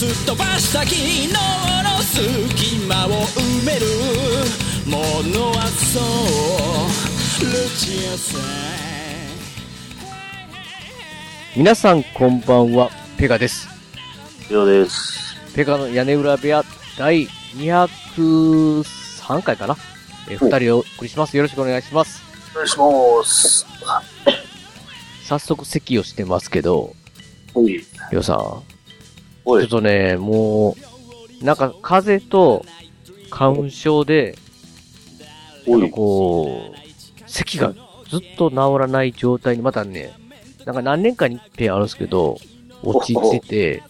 すっ飛ばした昨日の隙間を埋めるものはそうルチアさん皆さんこんばんは、ペガです。以上です。ペガの屋根裏部屋第203回かな？えー二人でお送りします。よろしくお願いします。お願いします。早速席をしてますけど、おい。りょうさん、ち。ょっとね、もう、なんか風邪と花粉症で、なんかおい。こう、咳がずっと治らない状態にまたね、なんか何年かに一遍あるんですけど、落ちてて、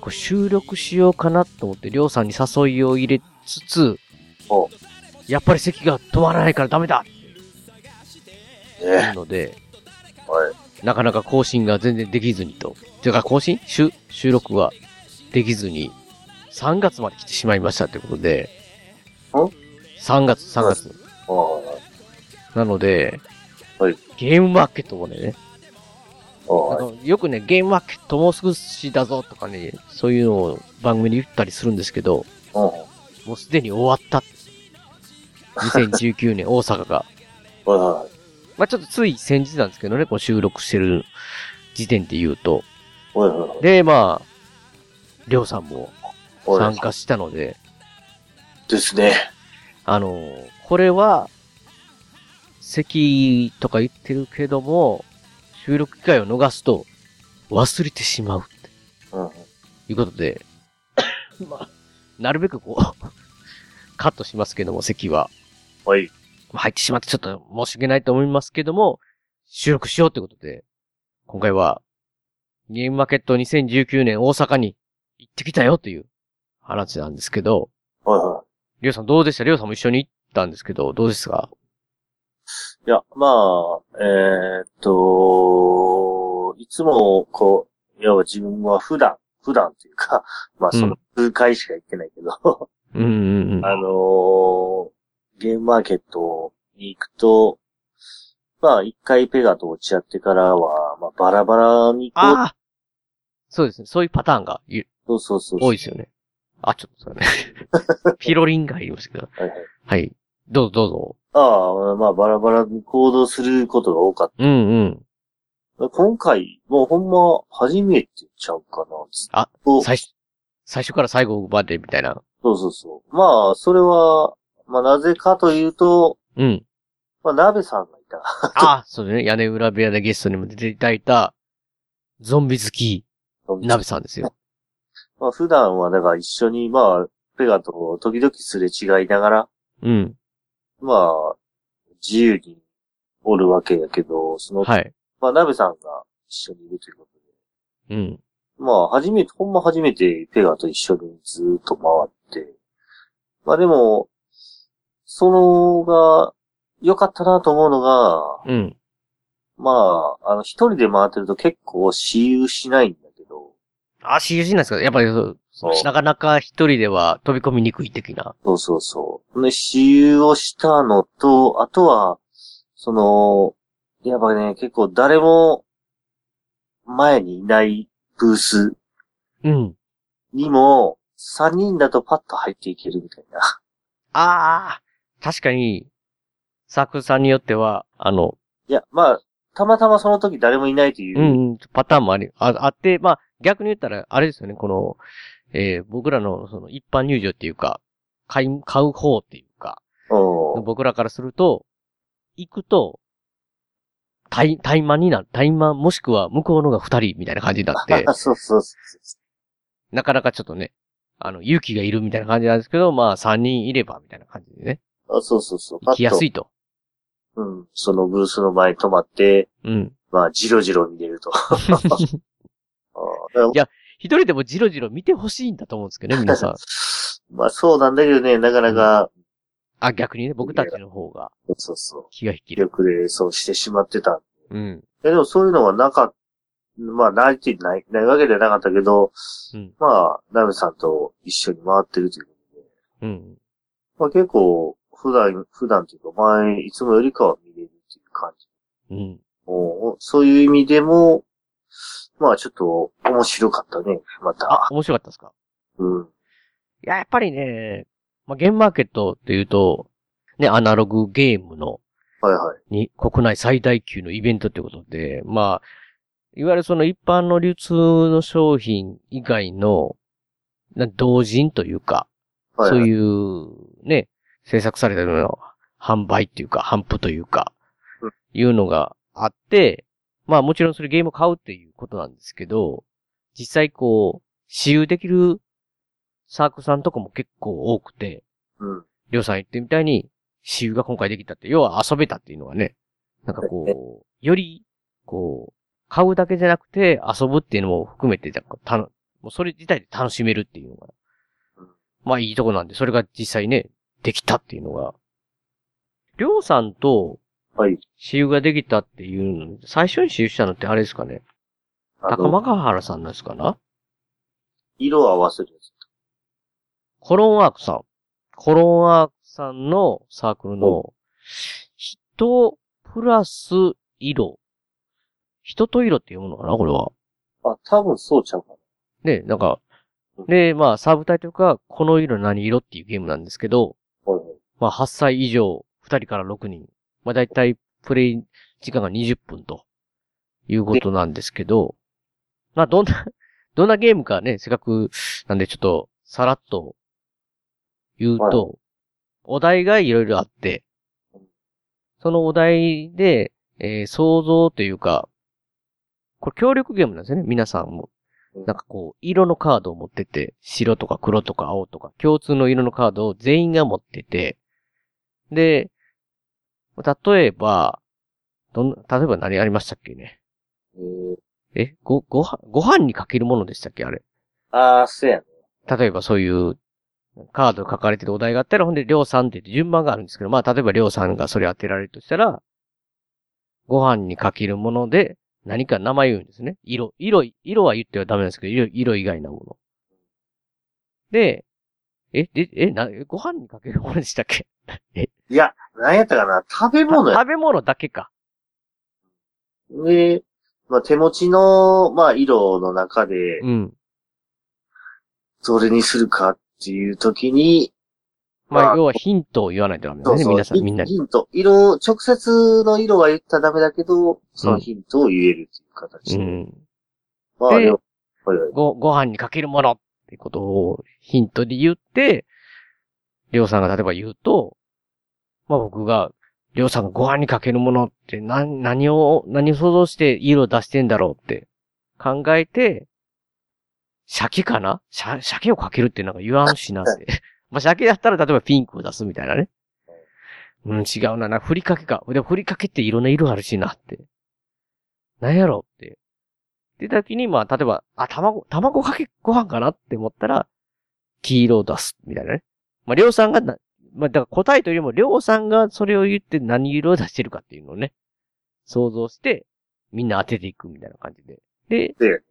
こう収録しようかなと思って、りょうさんに誘いを入れつつお、やっぱり咳が止まらないからダメだっていうね。ので、はい。なかなか更新が全然できずにと。ていうか更新？収収録はできずに、3月まで来てしまいましたということで、ん ?3 月、3月。あなので、はいゲームマーケットもね、よくね、ゲームマーケットもう少しだぞとかね、そういうのを番組で言ったりするんですけど、うん。もうすでに終わった。2019年 大阪が。はいはまあちょっとつい先日なんですけどね、こう収録してる時点で言うと。い。はいはい。で、まあ、りょうさんもはい。参加したので、ですね。あの、これは、席とか言ってるけども、収録機会を逃すと忘れてしまうってうん。いうことで、まあ、なるべくこう、カットしますけども、席は。はい。まあ入ってしまってちょっと申し訳ないと思いますけども、収録しようということで、今回は、ゲームマーケット2019年大阪に行ってきたよという話なんですけど、はいはりょうさんどうでした？りょうさんも一緒に行ったんですけど、どうですか？い。いや、まあ、えーっと、いつも、こう、要は自分は普段、普段というか、まあ、その数回しか行ってないけど、うんうんうん。あのーゲームマーケットに行くと、まあ、一回ペガと落ち合ってからは、まあ、バラバラにこう、ああそうですね。そういうパターンがゆそうそうそう。多いですよね。あ、ちょっとね。ピロリンが入りましたけど。はいはい。はい。どうぞどうぞ。ああ、まあ、バラバラに行動することが多かっうんうん。た。今回、もうほんま、初めてちゃうかな。あと。最初、最初から最後までみたいな。そうそうそう。まあ、それは、まあ、なぜかというと、うん。まあ、鍋さんがいた。あ、そうね。屋根裏部屋でゲストにも出ていただいた、ゾンビ好き、鍋さんですよ。まあ、普段は、だから一緒に、まあ、ペガと時々すれ違いながら、うん。まあ、自由におるわけやけど、その、はい。まあ、鍋さんが一緒にいるということで。うん。まあ、初めて、ほんま初めてペガと一緒にずーっと回って。まあでも、そのが、良かったなと思うのが、うん。まあ、あの、一人で回ってると結構私有しないんだけど、あ、CG なんですか？やっぱりそう、そう。なかなか一人では飛び込みにくい的な。そうそうそう。で、私有をしたのと、あとは、その、やっぱね、結構誰も前にいないブースう。ん。にも、3人だとパッと入っていけるみたいな。ああ、確かに、サークルさんによっては、あの、いや、まあ、たまたまその時誰もいないというう、ん、うん、パターンもあり、ああって、まあ、逆に言ったら、あれですよね、この、えー僕らの、その、一般入場っていうか、買い、買う方っていうか、うん僕らからすると、行くと、対、対マンになる、対マンもしくは向こうのが二人みたいな感じになって、そうそうそう。なかなかちょっとね、あの、勇気がいるみたいな感じなんですけど、まあ、三人いれば、みたいな感じでね、あそうそうそう。行きやすい。いと。うん。そのブースの前に止まって、うん。まあ、じろじろ見れると。いや一人でもジロジロ見てほしいんだと思うんですけどね、皆さん。まあそうなんだけどね、なかなか、あ、逆にね、僕たちの方がそうそう、気が引き気力でそうしてしまってた。うん。でもそういうのはなかった、まあないってない、ないわけではなかったけど、うんまあ、ナメさんと一緒に回ってるということで、うん。まあ結構、普段、普段というか前、いつもよりかは見れるっていう感じ。うん。もうそういう意味でも、まあちょっと面白かったね、まあた。、面白かったですか？うん。いや、やっぱりね、まあ、ゲームマーケットっていうと、ね、アナログゲームの、はいはい。に、国内最大級のイベントってことで、まあ、いわゆるその一般の流通の商品以外の、な同人というか、はいはい、そういう、ね、制作されたよ。うな販売っていうか、販布というか。うん、いうのがあって、まあもちろんそれゲームを買うっていうことなんですけど、実際こう、私有できるサークルさんとかも結構多くて、うん。りょうさん言ってみたいに、私有が今回できたって、要は遊べたっていうのはね、なんかこう、より、こう、買うだけじゃなくて遊ぶっていうのも含めて、たの、もうそれ自体で楽しめるっていうのがうん、まあいいとこなんで、それが実際ね、できたっていうのが、りょうさんとはい。私有ができたっていうの、最初に私有したのってあれですかねあの、高間川原さんなんですかな？色を合わせるやつ。コロンワークさん。コロンワークさんのサークルの、人プラス色。人と色って読むのかな？これは。あ、多分そうちゃうかね、なんか、で、まあ、サブタイトルが、この色何色っていうゲームなんですけど。まあ、8歳以上、2人から6人。まあ、だいたいプレイ時間が20分と、いうことなんですけど、まあ、どんな、どんなゲームかね、せっかく、なんでちょっと、さらっと、言うと、お題がいろいろあって、そのお題で、えー想像というか、これ協力ゲームなんですよね、皆さんも。なんかこう、色のカードを持ってて、白とか黒とか青とか、共通の色のカードを全員が持ってて、で、例えば、どんな、例えば何ありましたっけね？え？ご、ご飯、ご飯にかけるものでしたっけ？あれ。あー、そうやね。例えばそういう、カード書かれてるお題があったら、ほんで、りょうさんって言って順番があるんですけど、まあ、例えばりょうさんがそれ当てられるとしたら、ご飯にかけるもので、何か名前言うんですね。色、色、色は言ってはダメなんですけど、色、色以外のもの。で、え、で、え、な、ご飯にかけるものでしたっけ？いや、何やったかな？食べ物や。食べ物だけか。で、まあ、手持ちの、まあ、色の中で、うん。どれにするかっていう時に、まあ、まあ要はヒントを言わないとダメだね。そうそう、皆さん、みんなに。ヒント。色、直接の色は言ったらダメだけど、そのヒントを言えるっていう形で。うん。まあ、ででも、はいはいご、ご飯にかけるものってことをヒントで言って、りょうさんが例えば言うと、まあ僕が、りょうさんがご飯にかけるものって何、何を、何を想像して色を出してんだろうって考えて、鮭かな？鮭鮭をかけるってなんか言わんしなって。まあ鮭だったら例えばピンクを出すみたいなね。うん、違うな。な、ふりかけか。でもふりかけっていろんな色あるしなって。なんやろって。で、時に、まあ、例えば、あ、卵、卵かけご飯かなって思ったら、黄色を出す、みたいなね。まあ、りょうさんがな、まあ、だから答えというよりも、りょうさんがそれを言って何色を出してるかっていうのをね、想像して、みんな当てていくみたいな感じで。で、で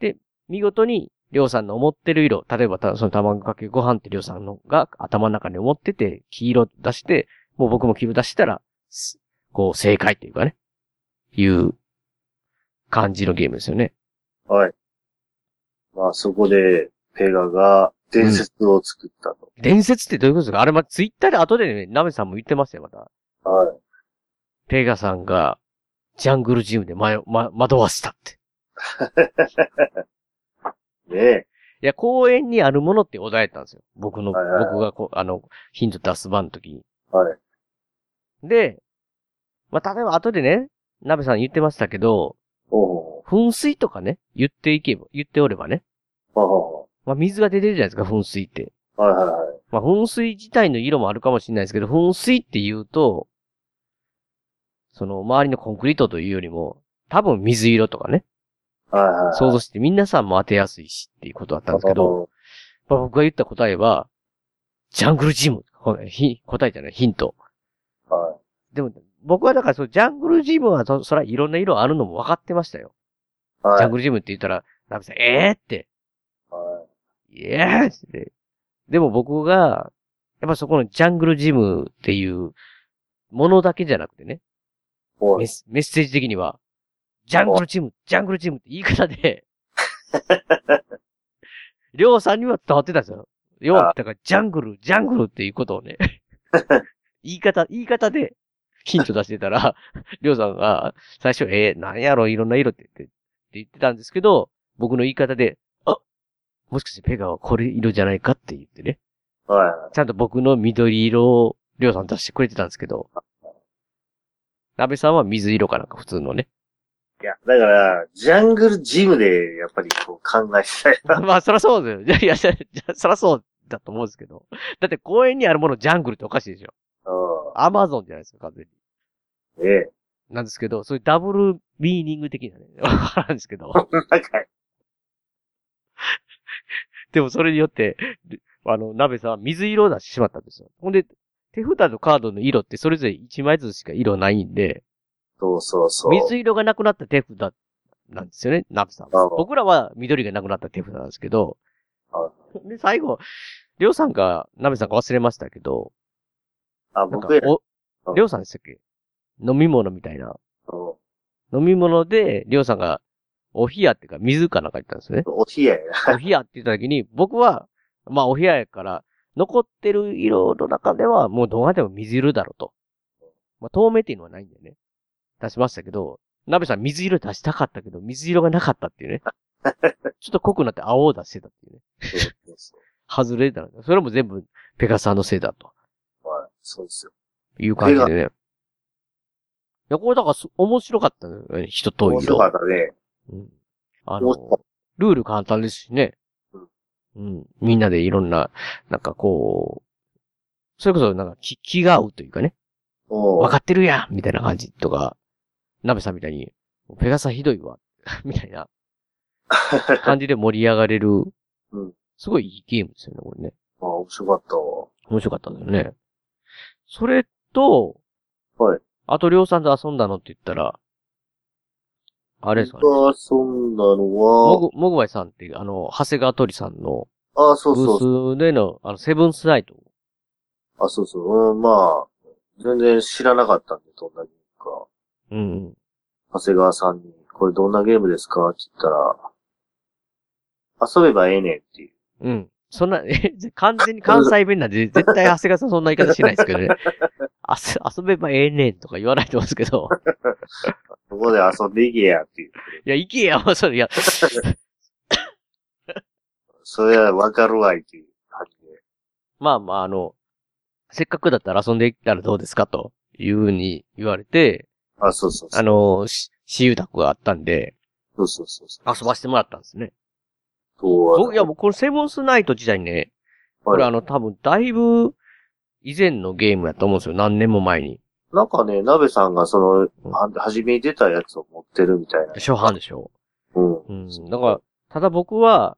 で、見事に、りょうさんの思ってる色、例えばた、その卵かけご飯ってりょうさんのが頭の中に思ってて、黄色出して、もう僕も黄色出したら、すこう、正解っていうかね、いう感じのゲームですよね。はい。まあ、そこで、ペガが伝説を作ったと。伝説ってどういうことですか？あれ、ま、ツイッターで後でね、ナメさんも言ってましたよ、また。はい。ペガさんが、ジャングルジムでま、ま、惑わせたって。ねえ。いや、公園にあるものってお題やったんですよ。僕の、はいはいはい僕がこう、あの、ヒント出す番の時に。はい。で、まあ、例えば後でね、ナベさん言ってましたけど、おう噴水とかね、言っていけば、言っておればね。ほう。まあ、水が出てるじゃないですか、噴水って。はいはいはい。まあ、噴水自体の色もあるかもしれないですけど、噴水って言うと、その、周りのコンクリートというよりも、多分水色とかね。想像して皆さんも当てやすいしっていうことだったんですけど、まあ僕が言った答えは、ジャングルジム。答えじゃない、ヒント。はでも、僕はだからそのジャングルジムはそ、そらいろんな色あるのも分かってましたよ。い。はい。ジャングルジムって言ったら、ナビさん、えーって、はい。イエーって。でも僕が、やっぱそこのジャングルジムっていうものだけじゃなくてね、はい。メッセージ的には、ジャングルジム、ジャングルジムって言い方で、りょうさんには伝わってたん。ですよ。要は、だから、ジャングル、ジャングルっていうことをね、言い方、言い方でヒント出してたら、りょうさんが、最初、えー、何やろ、いろんな色って言って、って言ってたんですけど、僕の言い方で、あ、もしかしてペガはこれ色じゃないかって言ってね、はちゃんと僕の緑色をりょうさん出してくれてたんですけど、鍋さんは水色かなんか普通のね。い。いや、だから、ジャングルジムで、やっぱりこう考えてたいな。まあ、そらそうですよ。いや、いや、じゃあそらそうだと思うんですけど。だって公園にあるものジャングルっておかしいでしょ。うアマゾンじゃないですか、完全に。ん。ええ。なんですけど、そういうダブルミーニング的なね、わからんですけど。でもそれによって、あの、鍋さんは水色を出してしまったんですよ。ほんで、手札とカードの色ってそれぞれ1枚ずつしか色ないんで、そうそうそう。水色がなくなった手札なんですよね、鍋さん僕らは緑がなくなった手札なんですけどあ、で、最後、りょうさんか、鍋さんか忘れましたけど、あ、僕りょうさんでしたっけ？飲み物みたいな。うん飲み物で、りょうさんが、お冷やっていうか、水かなんか言ったんですよね。お冷や。お冷やって言った時に、僕は、まあお冷ややから、残ってる色の中では、もうどうなっても水色だろうと。まあ透明っていうのはないんでね。出しましたけど、鍋さん水色出したかったけど、水色がなかったっていうね。ちょっと濃くなって青を出してたっていうね。外れたの。それも全部、ペガさんのせいだとう。はい。そうですよ。いう感じでね。いや、これだからす面白かったのよね。一通り面白かったね。うん。あの、ルール簡単ですしね。うんうん。みんなでいろんな、なんかこう、それこそなんか気気が合うというかね。お分かってるやんみたいな感じとか、ナベさんみたいに、ペガサひどいわ。みたいな 感じで盛り上がれる。うんすごいいいゲームですよね、これね。あ、面白かったわ。面白かったんだよね。それと、はい。あと、りょうさんと遊んだのって言ったら、あれですかね。僕が遊んだのもは、ぐ、もぐわいさんっていう、あの、長谷川鳥さんのあ、そうブそうそう。ースでの、あの、セブンスナイト。あ、そうそう。うん、まあ、全然知らなかったんで、どんなゲームか。うんうん。長谷川さんに、これどんなゲームですかって言ったら、遊べばええねんっていう。うん。そんな、え、完全に関西弁なんで、絶対長谷川さんそんな言い方しないですけどね。あす遊べばええねんとか言わないと思うんですけど。ここで遊んでいけやっていう。いや、行けや、もうそれ、いや、それはわかるわいっていう感じで。まあまあ、あの、せっかくだったら遊んでいったらどうですかというふうに言われて、あ、そうそうそう。あの、し、私有宅があったんで、そうそうそうそう。遊ばせてもらったんですね。そう僕、いや、もうこのセブンスナイト時代にね、これあの、多分、だいぶ、以前のゲームやと思うんですよ。何年も前に。なんかね、鍋さんがその、は初めに出たやつを持ってるみたいな。初版でしょ。うん。うん。だから、ただ僕は、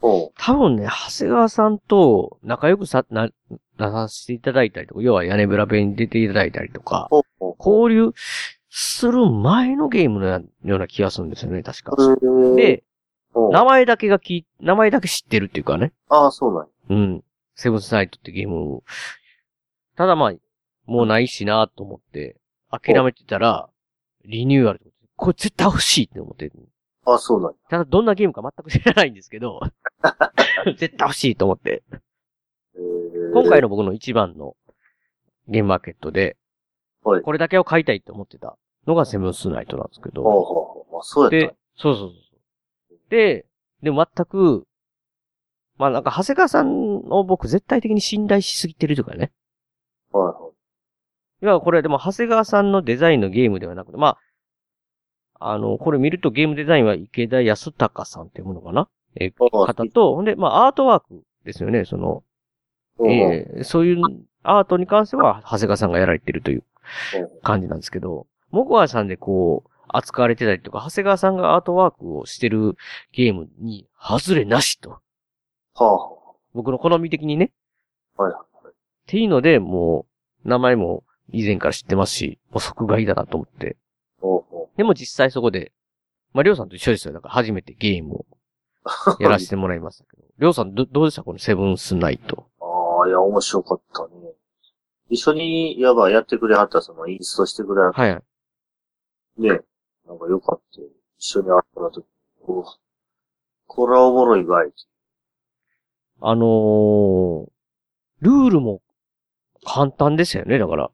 多分ね、長谷川さんと仲良くさ、な、なさせていただいたりとか、要は屋根裏弁に出ていただいたりとか、交流する前のゲームのような気がするんですよね、確か。うんで、名前だけがき、名前だけ知ってるっていうかね。ああ、そうなんや。うん。セブンスナイトってゲームを。ただまあ、もうないしなと思って、諦めてたら、リニューアル。これ絶対欲しいって思って。ああ、そうなんや。ただどんなゲームか全く知らないんですけど、絶対欲しいと思って。えー今回の僕の一番のゲームマーケットで、はいこれだけを買いたいって思ってたのがセブンスナイトなんですけど、ほうほうほう。あ、そうやったんでや。、そうそうそう。で、でも全く、まあなんか長谷川さんを僕絶対的に信頼しすぎてるというかね。はいはい。いや、これでも長谷川さんのデザインのゲームではなくて、まあ、あの、これ見るとゲームデザインは池田康隆さんっていうものかな？え方と、ほんで、まあアートワークですよね、その、えーそういうアートに関しては長谷川さんがやられてるという感じなんですけど、モコアさんでこう、扱われてたりとか、長谷川さんがアートワークをしてるゲームに、外れなしと。はあ、は僕の好み的にね。あ、はいはい。っていうので、もう、名前も以前から知ってますし、もう即買いだなと思って。ほうほでも実際そこで、まあ、りょうさんと一緒ですよ。だから初めてゲームをう。やらせてもらいましたけど。りょうさんど、どうでした？このセブンスナイト。ああ、いや、面白かったね。一緒に、やばい、やってくれはった、その、インストしてくれはった。はい。ね。なんかよかったよ。一緒に会った時、おこれはおもろいばい。あのー、ルールも簡単ですよね、だから。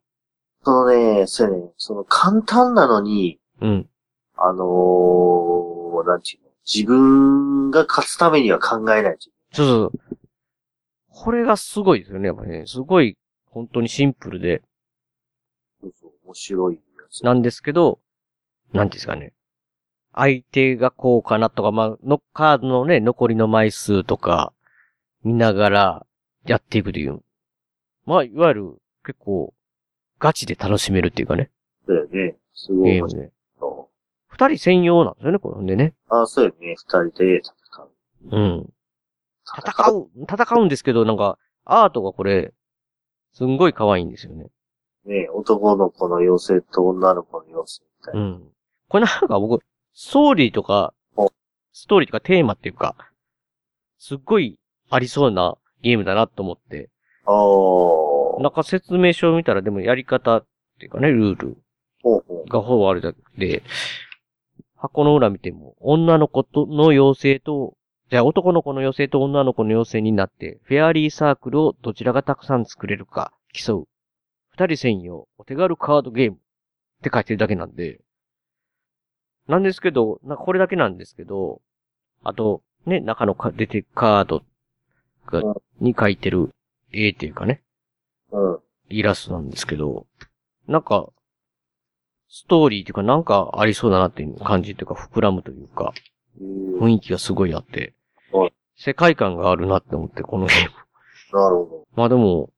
そのね、そうやね、その簡単なのに、うん。あのー、なんちゅうの、自分が勝つためには考えない。そうそうそう。これがすごいですよね、やっぱね。すごい、本当にシンプルで、そうそう面白いやつ。なんですけど、なんですかね。相手がこうかなとか、まあ、の、カードのね、残りの枚数とか、見ながらやっていくという。まあ、いわゆる、結構、ガチで楽しめるっていうかね、そうやね。すごい。ゲームで。二人専用なんですよね、これでね。あ、そうやね。二人で戦う。うん。戦う、戦うんですけど、なんか、アートがこれ、すんごい可愛いんですよね。ね、男の子の妖精と女の子の妖精みたいうな。ん。これなんか僕、ストーリーとかお、ストーリーとかテーマっていうか、すっごいありそうなゲームだなと思って、ああ。ほなんか説明書を見たらでもやり方っていうかね、ルール。がほぼあるだけで、箱の裏見ても、女の子との妖精と、男の子の妖精と女の子の妖精になって、フェアリーサークルをどちらがたくさん作れるか競う。二人専用、お手軽カードゲームって書いてるだけなんで、なんですけど、なこれだけなんですけど、あと、ね、中のか出てカードがうん、に書いてる絵っていうかね、うん。イラストなんですけど、なんか、ストーリーっていうかなんかありそうだなっていう感じっていうか膨らむというか、うん。雰囲気がすごいあってはい、世界観があるなって思って、このゲーム。なるほまあでも、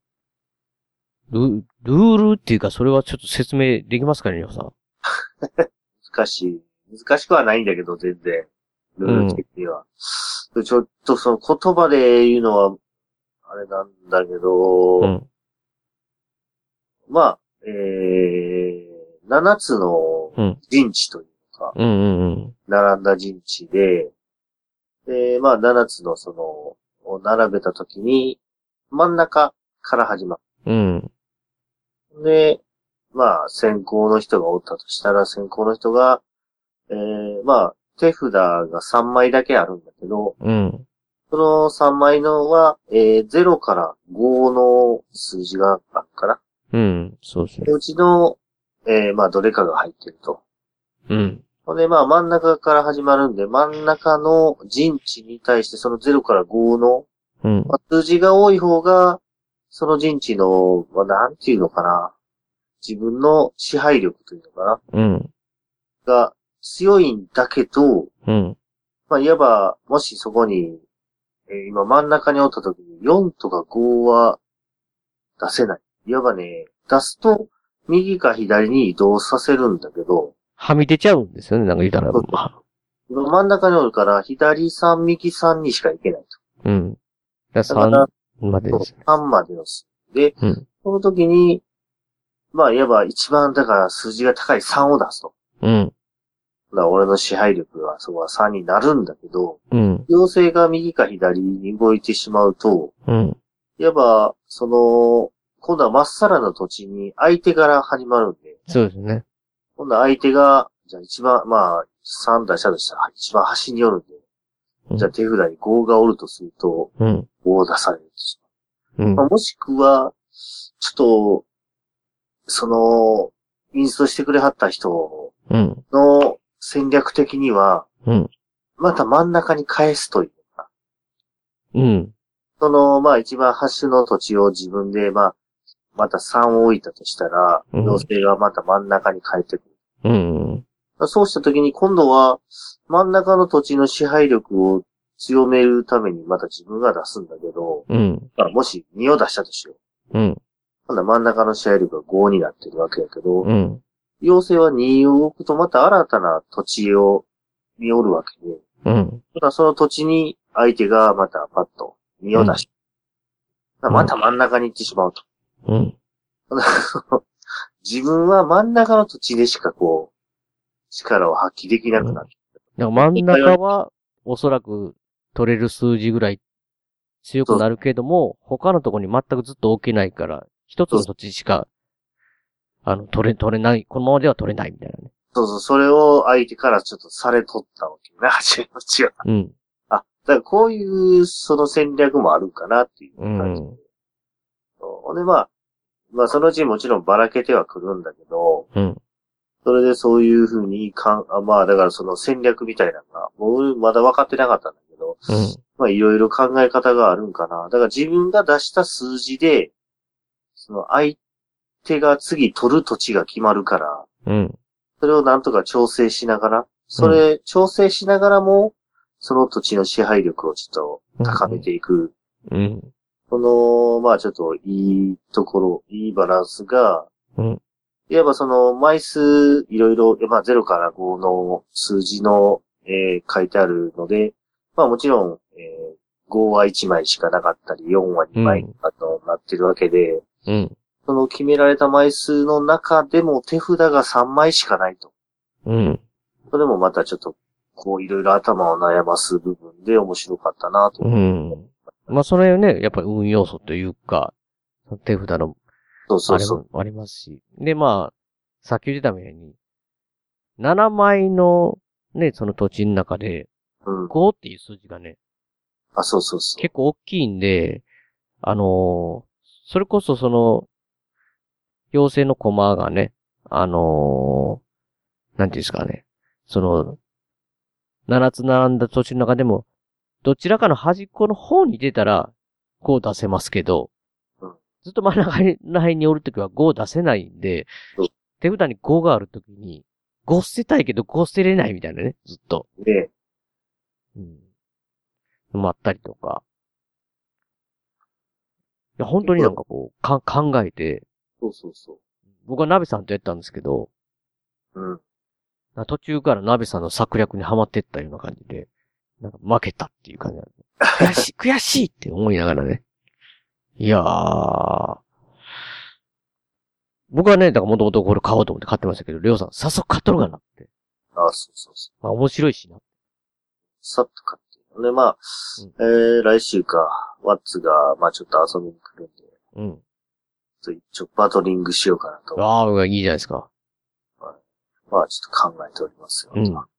ル、ルールっていうかそれはちょっと説明できますかね、皆さん。ど。難しい。難しくはないんだけど、全然。ルール的には。ちょっとその言葉で言うのは、あれなんだけど、うん。まあ、えー、7つのうん。陣地というか、うんうんうん。並んだ陣地で、で、まあ、7つのその、を並べたときに、真ん中から始まうん。る。で、まあ、先行の人がおったとしたら、先行の人が、えー、まあ、手札が3枚だけあるんだけど、うん。その3枚のは、えー、0から5の数字があるから、うん。そうですね。うちの、えー、まあ、どれかが入ってると。うん。ほんで、まあ、真ん中から始まるんで、真ん中の陣地に対して、その0から5の、うん。まあ数字が多い方が、その陣地の、まあ、なんていうのかな。自分の支配力というのかな。うん。が強いんだけど、うん。まあ、いわば、もしそこに、えー今真ん中におった時に4とか5は出せない。いわばね、出すと右か左に移動させるんだけど、はみ出ちゃうんですよね、なんか言ったら。そうまあ今真ん中におるから、左3、右3にしか行けないと。うん。だだから、3までですね。3までの数。で、うん。その時に、まあ、いわば一番だから数字が高い3を出すと。うん。だから俺の支配力がそこは3になるんだけど、うん。妖精が右か左に動いてしまうと、うん。いわば、その、今度はまっさらな土地に相手から始まるんで、そうですね。今度は相手が、じゃあ一番、まあ、3出したとしたら一番端におるんで、うんじゃあ手札に5がおるとすると、うん。5を出されるしうんまあ、。もしくは、ちょっと、その、インストしてくれはった人うん。の戦略的には、うん。また真ん中に返すというか、うん。その、まあ一番端の土地を自分で、まあ、また3を置いたとしたら、うん妖精がまた真ん中に帰ってくる。うん。そうした時に今度は真ん中の土地の支配力を強めるためにまた自分が出すんだけど、うん。まあ、もし2を出したとしよう。うん。今度は真ん中の支配力が5になってるわけやけど、うん。妖精は2を動くとまた新たな土地を見おるわけで、うん。ただその土地に相手がまたパッと身を出して、また真ん中に行ってしまうと。うん。自分は真ん中の土地でしかこう、力を発揮できなくなる。なんか真ん中は、おそらく取れる数字ぐらい強くなるけども、他のところに全くずっと置けないから、一つの土地しか、あの、取れ、取れない、このままでは取れないみたいなね。そうそう、それを相手からちょっとされとったわけね、初めのうちは。うん。あ、だからこういう、その戦略もあるかなっていう感じ。うんほんでまあ、まあそのうちもちろんばらけてはくるんだけど、うん。それでそういうふうにかん、あまあだからその戦略みたいなのが、もうまだ分かってなかったんだけど、うん。まあいろいろ考え方があるんかな。だから自分が出した数字で、その相手が次取る土地が決まるから、うん。それをなんとか調整しながら、それ、調整しながらも、その土地の支配力をちょっと高めていく。うん。その、まあちょっといいところ、いいバランスが、うん。いわばその枚数いろいろ、まあ0から5の数字の、えー書いてあるので、まあもちろん、えー5は1枚しかなかったり、4は2枚あとなってるわけで、うん。その決められた枚数の中でも手札が3枚しかないと。うん。それもまたちょっと、こういろいろ頭を悩ます部分で面白かったなと。うん。まあ、それね、やっぱり運要素というか、手札のそうそうそう。あれもありますし。で、まあ、さっき言ってたみたいに、7枚のね、その土地の中で、うん。5っていう数字がね、あ、そうそうそう。結構大きいんで、あのーそれこそその、妖精の駒がね、あのーなんていうんですかね、その、7つ並んだ土地の中でも、どちらかの端っこの方に出たら、5出せますけど、うんずっと真ん中にら辺におるときは5出せないんでうん、手札に5があるときに、5捨てたいけど5捨てれないみたいなね、ずっと。で、うん。もあったりとか。いや、本当になんかこう、か、考えて、そうそうそ僕はナベさんとやったんですけど、う。うん。な途中からナベさんの策略にはまってったような感じで、なんか負けたっていう感じなんで悔しい、悔しいって思いながらね。いやー。僕はね、だからもともとこれ買おうと思って買ってましたけど、りょうさん、早速買っとるかなって。あ、そうそうそう。まあ面白いしな。さっと買って。で、まあ、えー、来週か、ワッツが、まあちょっと遊びに来るんで、うん。ちょ一応バトリングしようかなと。ああ、いいじゃないですか。まあちょっと考えておりますよ。うん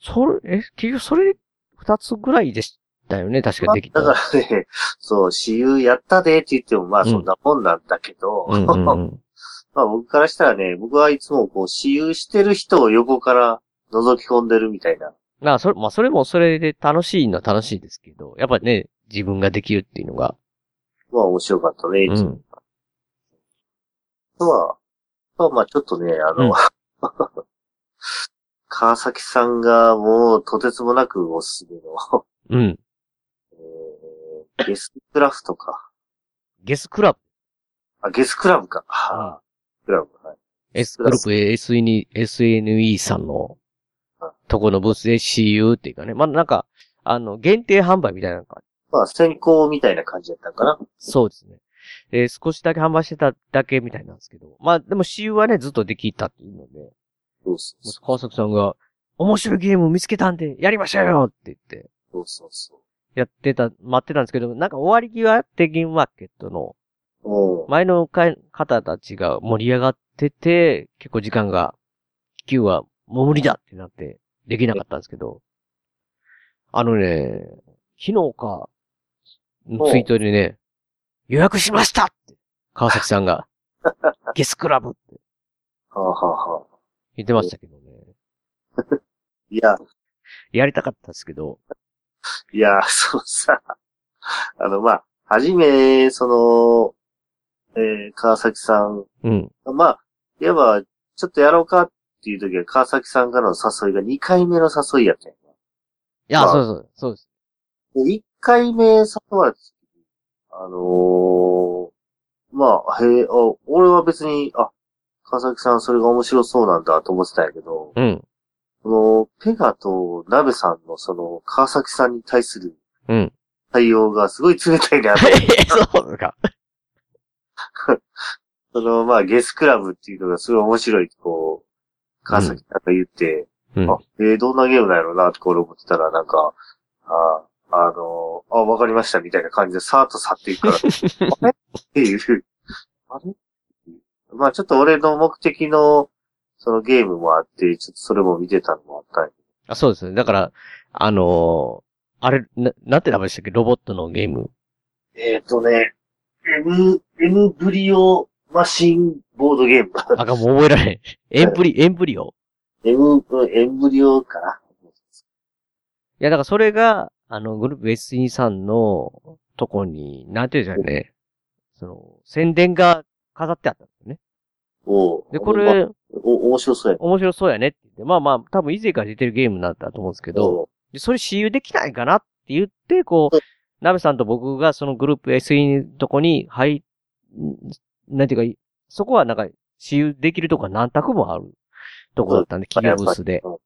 それ、え、結局それで二つぐらいでしたよね、確かできた。だからね、そう、私有やったでって言っても、まあそんなもんなんだけど、うんうんうん。まあ僕からしたらね、僕はいつもこう、私有してる人を横から覗き込んでるみたいな。まあ、それ、まあ、それもそれで楽しいのは楽しいですけど、やっぱね、自分ができるっていうのが。まあ面白かったね、いつも。うん。まあ、まあまあちょっとね、あの、川崎さんがもうとてつもなくおすすめの、うん。えー、ゲスクラフトか。ゲスクラブ？あ、ゲスクラブか。はあ、クラブ、はい。S グループ SN SNE さんのとこのブースで CU っていうかね。まあ、なんか、あの、限定販売みたいなのが、まあ先行みたいな感じだったかな。そうですね。えー少しだけ販売してただけみたいなんですけど。まあ、でも CU はね、ずっとできたっていうので、そうそうそ川崎さんが、面白いゲーム見つけたんで、やりましょうよって言って、う。そうそう。そやってた、待ってたんですけど、なんか終わり際ってゲームマーケットの、前のか方たちが盛り上がってて、結構時間が、気球はもう無理だってなって、できなかったんですけど、あのね、昨日か、ツイートでね、予約しましたって、川崎さんが、ゲスクラブって。はあ、はあはあ、言ってましたけどね。いや、やりたかったですけど、いや、そうさ、あの、まあ、はじめ、その、えー、川崎さん、うん。まあ、いわば、ちょっとやろうかっていう時は、川崎さんからの誘いが2回目の誘いやったんやいや、まあそうそう、そうです。で1回目誘われた時あのー、まあ、へえ、あ俺は別に、あ、川崎さんそれが面白そうなんだと思ってたんやけど、うん。この、ペガとナベさんのその、川崎さんに対するうん。対応がすごい冷たいなと。そうですか。その、まあ、ゲスクラブっていうのがすごい面白い、こう、川崎さんが言って、うん。あ、えーどんなゲームなんやろうな、ってこれ思ってたら、なんか、あ、あのあ、わかりました、みたいな感じで、さーっと去っていくから、あれ？っていう、あれ？まあ、ちょっと俺の目的の、そのゲームもあって、ちょっとそれも見てたのもあったんやあそうですね。だから、あのーあれ、な、なんて名前でしたっけ？ロボットのゲーム。えっ、とね、M、M ブリオマシンボードゲーム。あかん、もう覚えられへん。エンプリ、エンプリオ？M、エンブリオかないや、だからそれが、あの、グループ S2 さんのとこに、なんていうんですかね。その、宣伝が飾ってあったんですよね。おうで、こまれ、お、面白そうやね。面白そうやねって言って、まあまあ、多分以前から出てるゲームなんだと思うんですけど、で、それ私有できないかなって言って、こううん、ナベさんと僕がそのグループ SE のとこに入、んなんていうか、そこはなんか、私有できるとこが何択もあるとこだったんで、企業ブースで。うん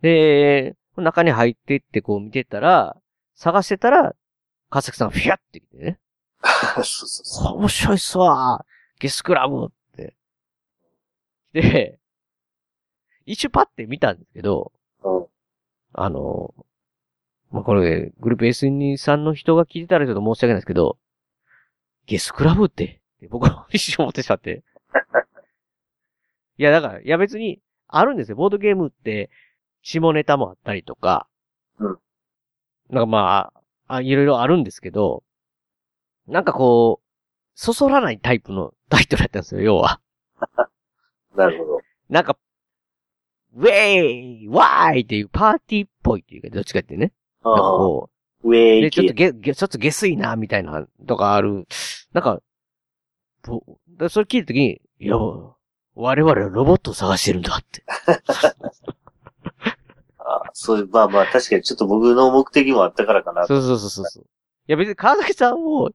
で、中に入ってってこう見てたら、探してたら、川崎さんフィャって来てね、そうそうそう。面白いっすわゲスクラブって。で、一瞬パって見たんですけど、うんあの、まあ、これ、グループ S2 さんの人が聞いてたらちょっと申し訳ないですけど、ゲスクラブって、僕は一瞬思ってしまって。いや、だから、いや別に、あるんですよ。ボードゲームって、下ネタもあったりとか、うん。なんかまあ、あいろいろあるんですけど、なんかこう、そそらないタイプのタイトルやったんですよ、要は。なるほど。なんか、ウェイワーイっていうパーティーっぽいっていうか、どっちかってね。なんかああ、こう、ウェイで、ちょっと系。ゲ、ゲ、ちょっと下水な、みたいな、とかある。なんか、ぼでそれ聞いたときに、いや、我々はロボットを探してるんだって。あそういう、まあまあ、確かにちょっと僕の目的もあったからかな。そうそうそうそうや別に川崎さんを、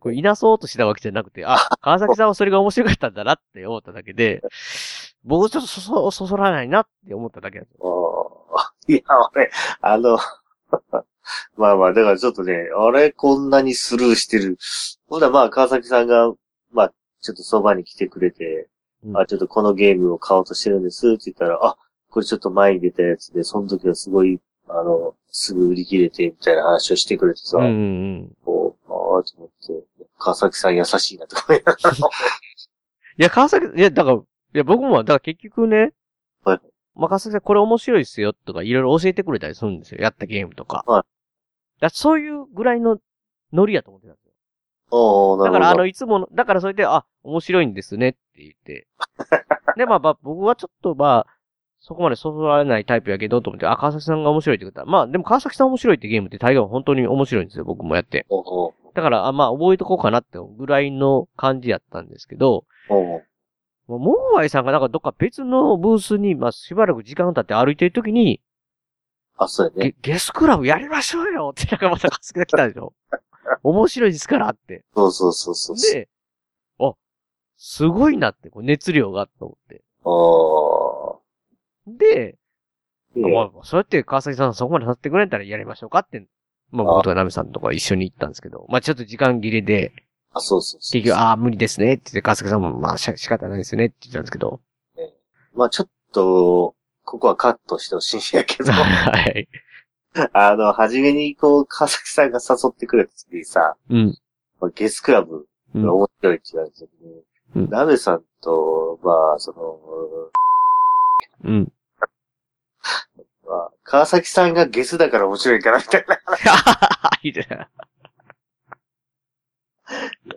これいなそうとしたわけじゃなくて、あ、川崎さんはそれが面白かったんだなって思っただけで、僕ちょっとそそ、そそらないなって思っただけなんですよ。あー いや、俺、あの、まあまあ、だからちょっとね、あれ、こんなにスルーしてる。ほんならまあ、川崎さんが、まあ、ちょっとそばに来てくれて、うんあ、ちょっとこのゲームを買おうとしてるんですって言ったら、あ、これちょっと前に出たやつで、その時はすごい、あの、すぐ売り切れて、みたいな話をしてくれてさ、うんうんうん。こう、ああ、と思って、川崎さん優しいなとか思いながら いや、川崎、いや、だから、いや、僕も、だから結局ね、はい。まあ、川崎さんこれ面白いっすよ、とかいろいろ教えてくれたりするんですよ。やったゲームとか。はいだそういうぐらいのノリやと思ってたんですよ。おーなるほど。だから、あの、いつもの、だからそれで、あ、面白いんですねって言って。で、まあ、まあ、僕はちょっと、まあ、そこまでそそられないタイプやけど、と思って、あ、川崎さんが面白いってことは、まあ、でも川崎さん面白いってゲームって大概は本当に面白いんですよ、僕もやって。だから、あまあ、覚えとこうかなってぐらいの感じやったんですけど、もうモーワイさんがなんかどっか別のブースに、まあ、しばらく時間経って歩いてるときに、あ、そうやね。ゲゲスクラブやりましょうよってなんかまたカスが来たでしょ 面白いですからって。そうそうそうそう。で、あ、すごいなって、こう熱量がと思って。あで、あ。まあ、そうやって川崎さんそこまでさせてくれたらやりましょうかって、まあ僕とかナメさんとか一緒に行ったんですけど、まあちょっと時間切れで、あ、そうそうそう。結局、ああ、無理ですねって言って、川崎さんも、まあし仕方ないですねって言ったんですけど、まあちょっと、ここはカットしてほしいんやけど、はい。あの、初めにこう、川崎さんが誘ってくれた時にさ、うん。まあゲスクラブうんが面白いって言われた時に、うんナベさんと、まあ、その、うん。まあ、川崎さんがゲスだから面白いからみたいな。いいね。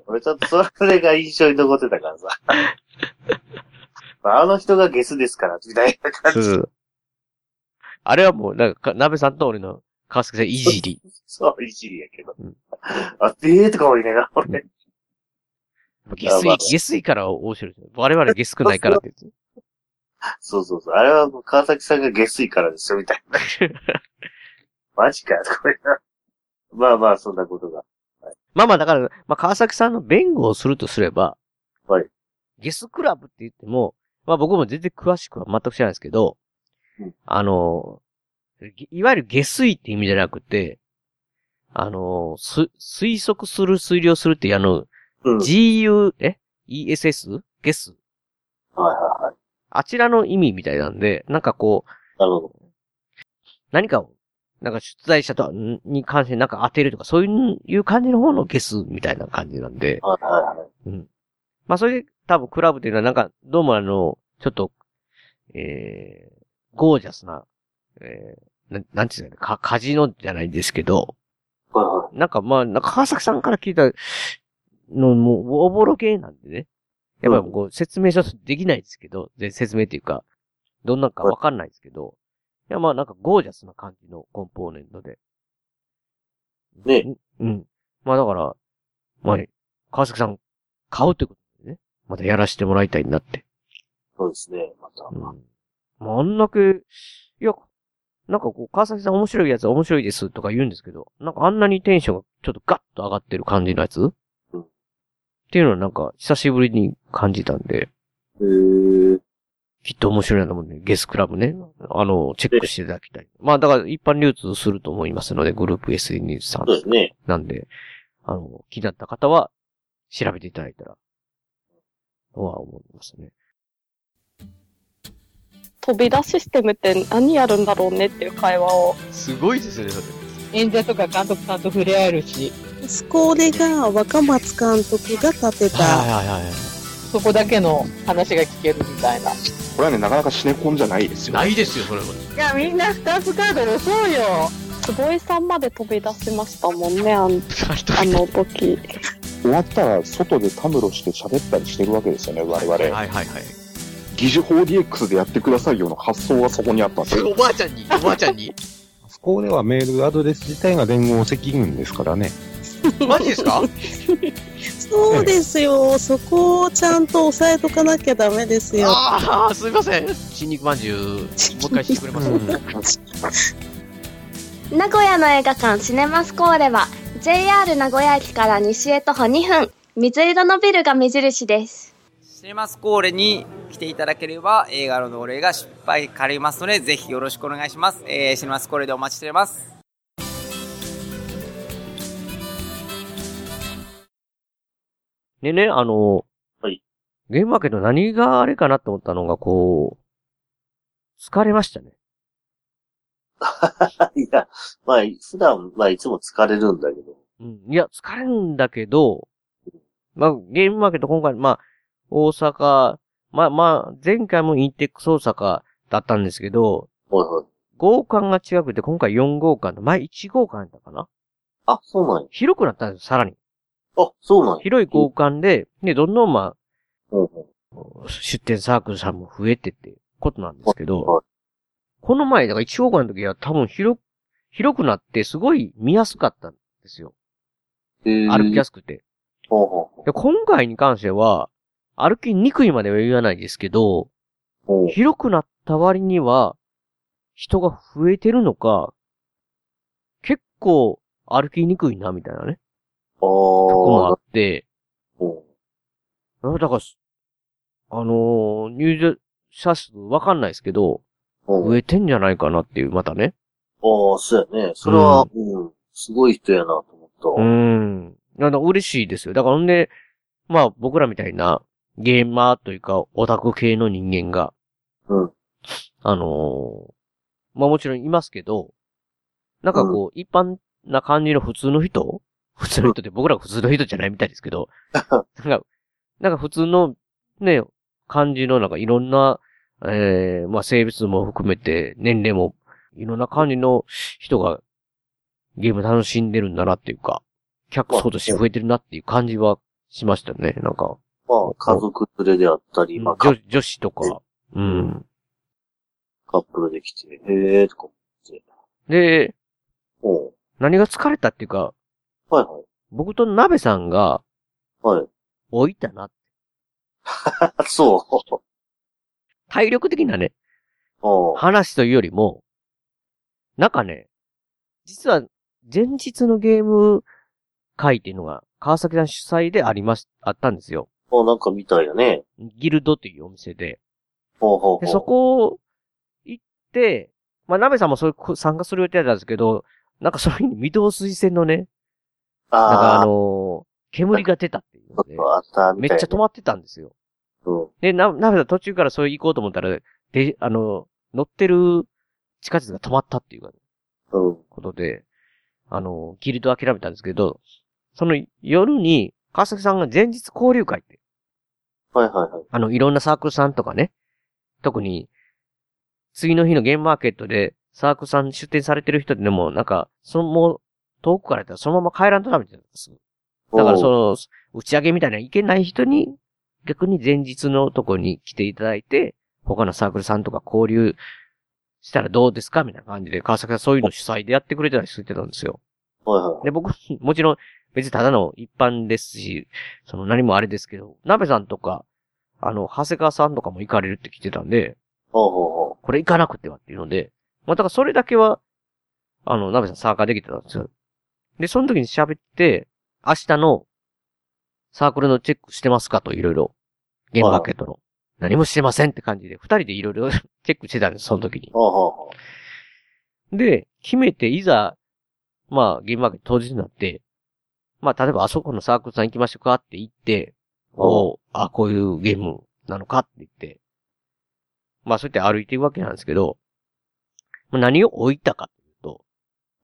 俺ちょっとそれが印象に残ってたからさ。まああの人がゲスですから、みたいな感じ。そうそう。あれはもう、なんか、鍋さんと俺の川崎さんいじり。そう、いじりやけど。うんあ、ええとか思いながら、俺。下水、下水から面白い。我々下水ないからって言って。そうそうそう。あれは川崎さんが下水からですよ、みたいな。マジかよ、これな。まあまあ、そんなことが。まあまあだから、まあ川崎さんの弁護をするとすれば、はい。ゲスクラブって言っても、まあ僕も全然詳しくは全く知らないですけど、うんあの、いわゆる下水って意味じゃなくて、あの、す、推測する、推量するってあの、うん。GU、え ?ESS? ゲス？はいはいはい。あちらの意味みたいなんで、なんかこう、なるほど。何かを、なんか出題者とんに関してなんか当てるとか、そういう感じの方のゲスみたいな感じなんで、はいはいはい。まあそれで多分クラブっていうのはなんか、どうもあの、ちょっと、えー、ゴージャスな、えー、なん、なんていうんですかカジノじゃないんですけど、はいはい。なんかまあ、なんか川崎さんから聞いたのもう、おぼろ系なんでね。やっぱりこう、説明書できないですけど、で説明っていうか、どんなんかわかんないですけど、いやまあなんかゴージャスな感じのコンポーネントで。ねうん。うん。まあだから、まあ、川崎さん、買うってことでね。またやらせてもらいたいなって。そうですね。また。うん。まああんだけ、いや、なんかこう、川崎さん面白いやつは面白いですとか言うんですけど、なんかあんなにテンションがちょっとガッと上がってる感じのやつうんっていうのはなんか久しぶりに感じたんで、へー。きっと面白いなと思うんで、ゲスクラブね。あの、チェックしていただきたい。まあだから一般流通すると思いますので、グループ SNS さんそうですね。なんで、あの、気になった方は調べていただいたら、とは思いますね。飛び出システムって何やるんだろうねっていう会話を。すごいですね、それ。演者とか監督さんと触れ合えるし、スコーレが若松監督が立てた、はいはいはい。そこだけの話が聞けるみたいな。これはね、なかなかシネコンじゃないですよ。ないですよ、それは。いや、みんなスターツカード押そうよ。坪井さんまで飛び出しましたもんね、あん あの時。終わったら外でたむろして喋ったりしてるわけですよね、我々。はいはいはい。疑似 4DX でやってくださいよの発想がそこにあったんですよ。おばあちゃんに、おばあちゃんに。そこではメールアドレス自体が連合赤軍ですからね。マジですか？そうですよ、そこをちゃんと押さえとかなきゃダメですよ。ああ、すいません。新肉まんじゅう、もう一回してくれます、名古屋の映画館シネマスコーレは JR 名古屋駅から西へ徒歩2分水色のビルが目印ですシネマスコーレに来ていただければ映画のお礼が失敗借りますのでぜひよろしくお願いします。えー、シネマスコーレでお待ちしております。でね、あの、はい。ゲームマーケット何があれかなと思ったのが、こう、疲れましたね。いや、まあ、普段、まあ、いつも疲れるんだけど。うん。いや、疲れるんだけど、まあ、ゲームマーケット今回、まあ、大阪、まあまあ、前回もインテックス大阪だったんですけど、はいはい。号館が違くて、今回4号館で、前1号館やったかな？あ、そうなんや。広くなったんですよ、さらに。あ、そうなんや。広い号館で、で、どんどんまあ、出店サークルさんも増えてってことなんですけど、はいこの前、だから1号館の時は多分広、広くなってすごい見やすかったんですよ。歩きやすくて。今回に関しては、歩きにくいまでは言わないですけど。広くなった割には、人が増えてるのか、結構歩きにくいな、みたいなね。とこもあって、だから、あのー入場者数わかんないですけど、増えてんじゃないかなっていう、またね。ああ、そうやね。それは、うん、すごい人やなと思った。うーん。なんだ、嬉しいですよ。だから、ほんで、まあ、僕らみたいな、ゲーマーというか、オタク系の人間が、うん。あのーまあもちろんいますけど、なんかこう、一般な感じの普通の人普通の人って僕らが普通の人じゃないみたいですけど、なんか、なんか普通のね、感じのなんかいろんな、ええまあ性別も含めて、年齢も、いろんな感じの人がゲーム楽しんでるんだなっていうか、客層として増えてるなっていう感じはしましたね、なんか。まあ、家族連れであったり、まあ、カ女女子とか、うん。カップルで来て、へえーとか思って。で、何が疲れたっていうか、はいはい。僕と鍋さんがはい。置いたな。そう。体力的なね、話というよりも、なんかね、実は前日のゲーム会っていうのが川崎さん主催でありまし、あったんですよ。あなんか見たいよね。ギルドというお店で。ほうほうほう。で、そこ行って、まあ、鍋さんもそういう参加する予定だったんですけど、なんかその日に御堂筋線のね、なんかあのー煙が出たっていうので。めっちゃ止まってたんですよ。うん。で、な、鍋さん途中からそう行こうと思ったら、で、あの、乗ってる地下鉄が止まったっていううん。ことで、あの、ギルド諦めたんですけど、その夜に、川崎さんが前日交流会って、はいはいはい。あの、いろんなサークルさんとかね、特に、次の日のゲームマーケットで、サークルさん出店されてる人でも、なんか、その、もう、遠くからやったらそのまま帰らんとダメなんです。だからその、打ち上げみたいな行けない人に、逆に前日のとこに来ていただいて、他のサークルさんとか交流したらどうですかみたいな感じで、川崎さんそういうの主催でやってくれたりしてたんですよ。で、僕、もちろん、別にただの一般ですし、その何もあれですけど、鍋さんとか、あの、長谷川さんとかも行かれるって聞いてたんで、これ行かなくてはっていうので、まあ、だからそれだけは、あの、鍋さん参加できてたんですよ。で、その時に喋って、明日のサークルのチェックしてますかといろいろ、ゲームマーケットの。何もしてませんって感じで、二人でいろいろチェックしてたんです、その時にで、決めて、いざ、まあ、ゲームマーケット当日になって、まあ、例えばあそこのサークルさん行きましょうかって言って、おうあ、こういうゲームなのかって言って、まあ、そうやって歩いていくわけなんですけど、まあ何を置いたかというと、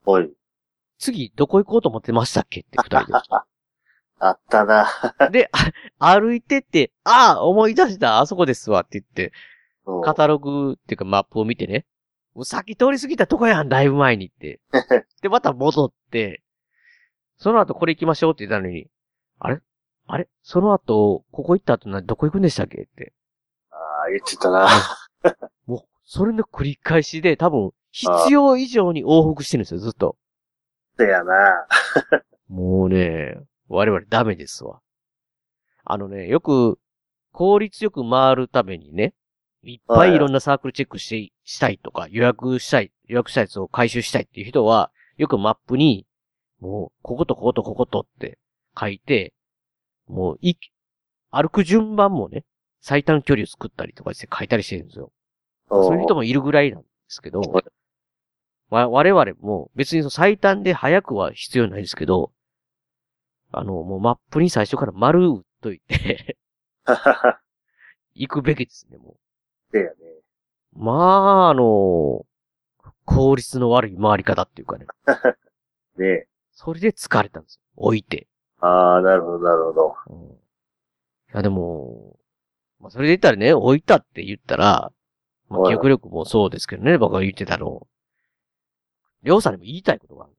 う。はい。次、どこ行こうと思ってましたっけって二人 あったな。で。歩いてって、ああ、思い出した、あそこですわって言って、うんカタログっていうかマップを見てね、もうさっき通り過ぎたとこやん、だいぶ前にって。で、また戻って、その後これ行きましょうって言ったのに、あれ？あれ？その後、ここ行った後な、どこ行くんでしたっけって。ああ、言ってたな。もう、それの繰り返しで、多分、必要以上に往復してるんですよ、ずっと。せやな。もうね、我々ダメですわ。あのね、よく、効率よく回るためにね、いっぱいいろんなサークルチェックして、したいとか、予約したい、予約したやつを回収したいっていう人は、よくマップに、もう、こことこことこことって書いて、もう、い、歩く順番もね、最短距離を作ったりとかして書いたりしてるんですよ。そういう人もいるぐらいなんですけど、わ我々も別にその最短で早くは必要ないですけど、あの、もうマップに最初から丸打っといて 行くべきですね、もせやね。う。まあ、あの、効率の悪い回り方っていうかね。ねそれで疲れたんですよ。置いて。ああ、なるほど、なるほど。いや、でも、まあ、それで言ったらね、置いたって言ったら、まあ、はい記憶力もそうですけどね、僕が言ってたの。りょうさんにも言いたいことがある。